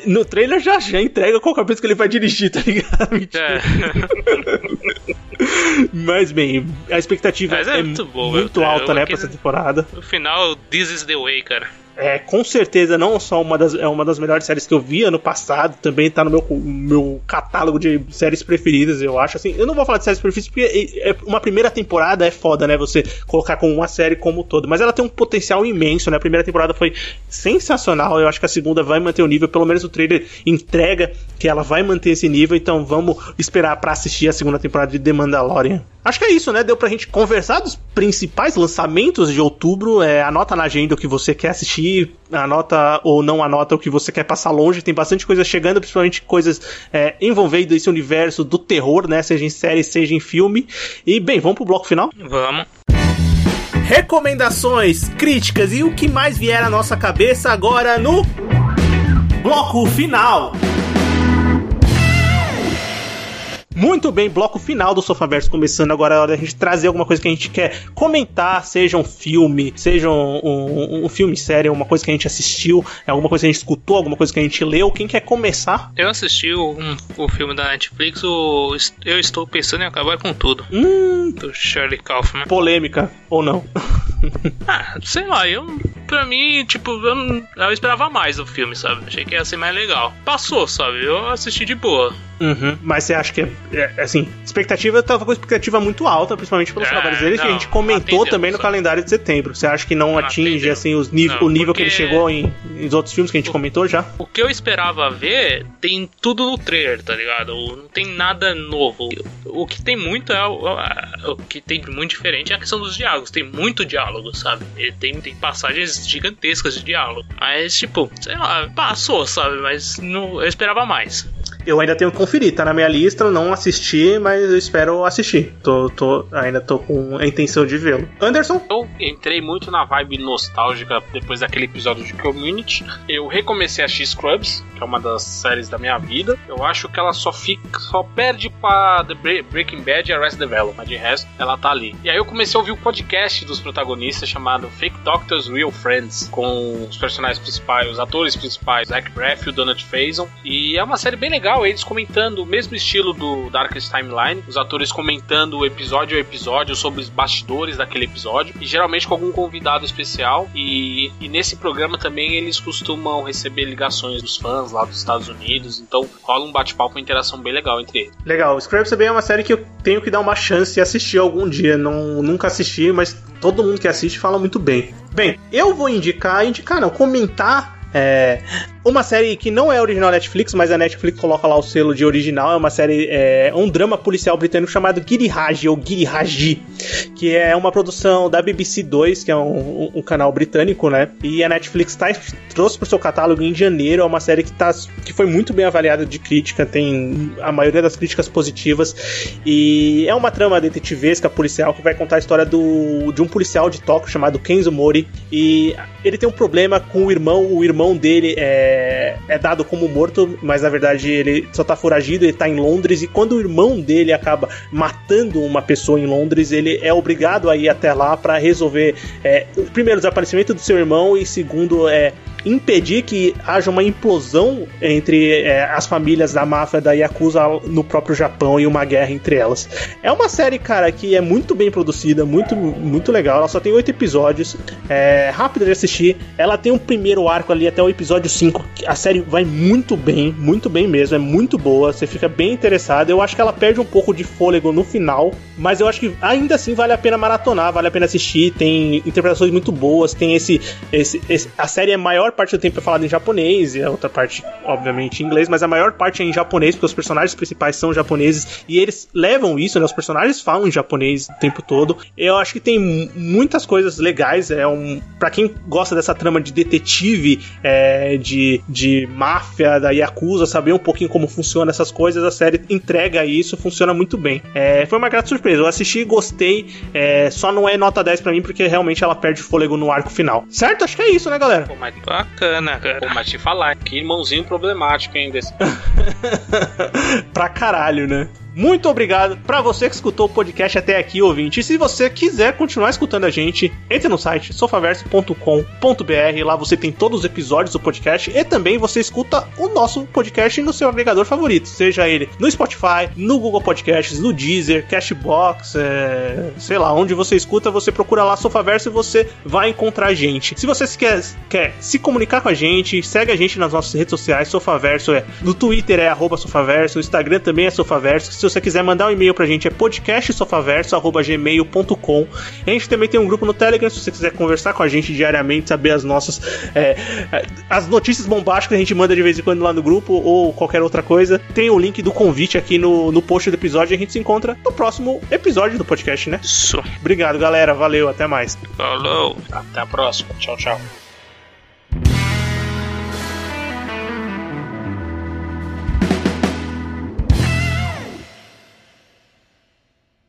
no trailer já já entrega qual capítulo que ele vai dirigir, tá ligado? Mentira. É. (laughs) (laughs) (laughs) Mas bem, a expectativa Mas é é, muito boa, muito eu- alta, eu né, pra essa temporada. no final, this is the way, cara. É, com certeza não só uma das, é uma das melhores séries que eu vi ano passado, também tá no meu, meu catálogo de séries preferidas, eu acho. Assim, eu não vou falar de séries preferidas porque é- é- uma primeira temporada é foda, né? Você colocar como uma série como um todo. Mas ela tem um potencial imenso, né? A primeira temporada foi sensacional. Eu acho que a segunda vai manter o nível, pelo menos o trailer entrega que ela vai manter esse nível. Então vamos esperar pra assistir a segunda temporada de The Mandalorian. Acho que é isso, né? Deu pra gente conversar dos principais lançamentos de outubro. É, anota na agenda o que você quer assistir, anota ou não anota o que você quer passar longe. Tem bastante coisa chegando, principalmente coisas é, envolvendo esse universo do terror, né? Seja em série, seja em filme. E bem, vamos pro bloco final? Vamos. Recomendações, críticas e o que mais vier à nossa cabeça agora no bloco final. Muito bem, bloco final do Sofaverso começando agora. É hora da gente trazer alguma coisa que a gente quer comentar, seja um filme, seja um, um, um filme série, uma coisa que a gente assistiu, alguma coisa que a gente escutou, alguma coisa que a gente leu. Quem quer começar? Eu assisti o, um, o filme da Netflix, o Eu Estou Pensando em Acabar com Tudo. Hum, Do Shirley Kaufman. polêmica ou não? (laughs) Ah, sei lá, eu. Pra mim, tipo, eu, não- eu esperava mais do filme, sabe? Achei que ia ser mais legal. Passou, sabe? Eu assisti de boa. Uhum. Mas você acha que é, é, assim, expectativa tava com expectativa muito alta, principalmente pelos É, trabalhos dele, que a não, gente comentou atendeu, também no sabe? calendário de setembro. Você acha que não, Não atinge atendeu. assim os nível, Não, o nível que ele chegou em, em outros filmes que a gente comentou já? O que eu esperava ver tem tudo no trailer, tá ligado? Não tem nada novo. O que tem muito é o, o que tem muito diferente é a questão dos diálogos. Tem muito diálogo, sabe? Ele tem, tem passagens gigantescas de diálogo. Mas, tipo, sei lá, passou, sabe? Mas não, eu esperava mais. Eu ainda tenho que conferir, tá na minha lista, não assisti, mas eu espero assistir. Tô, tô, ainda tô com a intenção de vê-lo. Anderson? Eu entrei muito na vibe nostálgica depois daquele episódio de Community. Eu recomecei a assistir Scrubs, que é uma das séries da minha vida. Eu acho que ela só fica, só perde pra The Bre- Breaking Bad e Arrested Development. De resto, ela tá ali. E aí eu comecei a ouvir o podcast dos protagonistas chamado Fake Doctors Real Friends, com os personagens principais, os atores principais, Zach Braff e o Donald Faison. E é uma série bem legal, eles comentando o mesmo estilo do Darkest Timeline, os atores comentando episódio a episódio sobre os bastidores daquele episódio, e geralmente com algum convidado especial. E, e nesse programa também eles costumam receber ligações dos fãs lá dos Estados Unidos, então rola um bate-papo, uma interação bem legal entre eles. Legal, Scrubs também é uma série que eu tenho que dar uma chance e assistir algum dia. Não, nunca assisti, mas todo mundo que assiste fala muito bem. Bem, eu vou indicar, indicar não, comentar é, uma série que não é original Netflix, mas a Netflix coloca lá o selo de original. É uma série, é, um drama policial britânico chamado Girihaj ou Girihaji, que é uma produção da BBC 2, que é um, um- um canal britânico, né? E a Netflix tá, trouxe pro seu catálogo em janeiro. É uma série que, tá, que foi muito bem avaliada de crítica, tem a maioria das críticas positivas. E é uma trama detetivesca policial que vai contar a história do, de um policial de Tóquio chamado Kenzo Mori. E ele tem um problema com o irmão, o irmão dele é, é dado como morto, mas na verdade ele só tá foragido, ele tá em Londres. E quando o irmão dele acaba matando uma pessoa em Londres, ele é obrigado a ir até lá para resolver, é, o primeiro, desaparecimento do seu irmão, e segundo, é impedir que haja uma implosão entre é, as famílias da máfia da Yakuza no próprio Japão e uma guerra entre elas. É uma série, cara, que é muito bem produzida, muito, muito legal. Ela só tem oito episódios, é rápida de assistir. Ela tem um primeiro arco ali até o episódio 5. A série vai muito bem, muito bem mesmo, é muito boa. Você fica bem interessado. Eu acho que ela perde um pouco de fôlego no final, mas eu acho que ainda assim vale a pena maratonar, vale a pena assistir. Tem interpretações muito boas, tem esse, esse, esse a série é maior parte do tempo é falada em japonês e a outra parte, obviamente, em inglês, mas a maior parte é em japonês, porque os personagens principais são japoneses e eles levam isso, né? Os personagens falam em japonês o tempo todo. Eu acho que tem mu- muitas coisas legais. É um. para quem gosta dessa trama de detetive, é, de, de máfia, da Yakuza, saber um pouquinho como funciona essas coisas, a série entrega isso, funciona muito bem. É, foi uma grata surpresa. Eu assisti, gostei. é, só não é nota 10 pra mim, porque realmente ela perde fôlego no arco final. Certo? Acho que é isso, né, galera? Pô, mas, Bacana, pô, cara. mas te falar, que irmãozinho problemático, hein, desse (laughs) pra caralho, né? Muito obrigado pra você que escutou o podcast até aqui, ouvinte. E se você quiser continuar escutando a gente, entre no site sofaverso.com.br. Lá você tem todos os episódios do podcast e também você escuta o nosso podcast no seu agregador favorito, seja ele no Spotify, no Google Podcasts, no Deezer, Cashbox, é... sei lá, onde você escuta, você procura lá Sofaverso e você vai encontrar a gente. Se você quer, quer se comunicar com a gente, segue a gente nas nossas redes sociais, Sofaverso é no Twitter é arroba Sofaverso, no Instagram também é Sofaverso. Se você quiser mandar um e-mail pra gente é podcastsofaverso.gmail.com. A gente também tem um grupo no Telegram, se você quiser conversar com a gente diariamente, saber as nossas. É, as notícias bombásticas que a gente manda de vez em quando lá no grupo ou qualquer outra coisa. Tem o link do convite aqui no, no post do episódio e a gente se encontra no próximo episódio do podcast, né? Isso. Obrigado, galera. Valeu, até mais. Falou. Até a próxima. Tchau, tchau.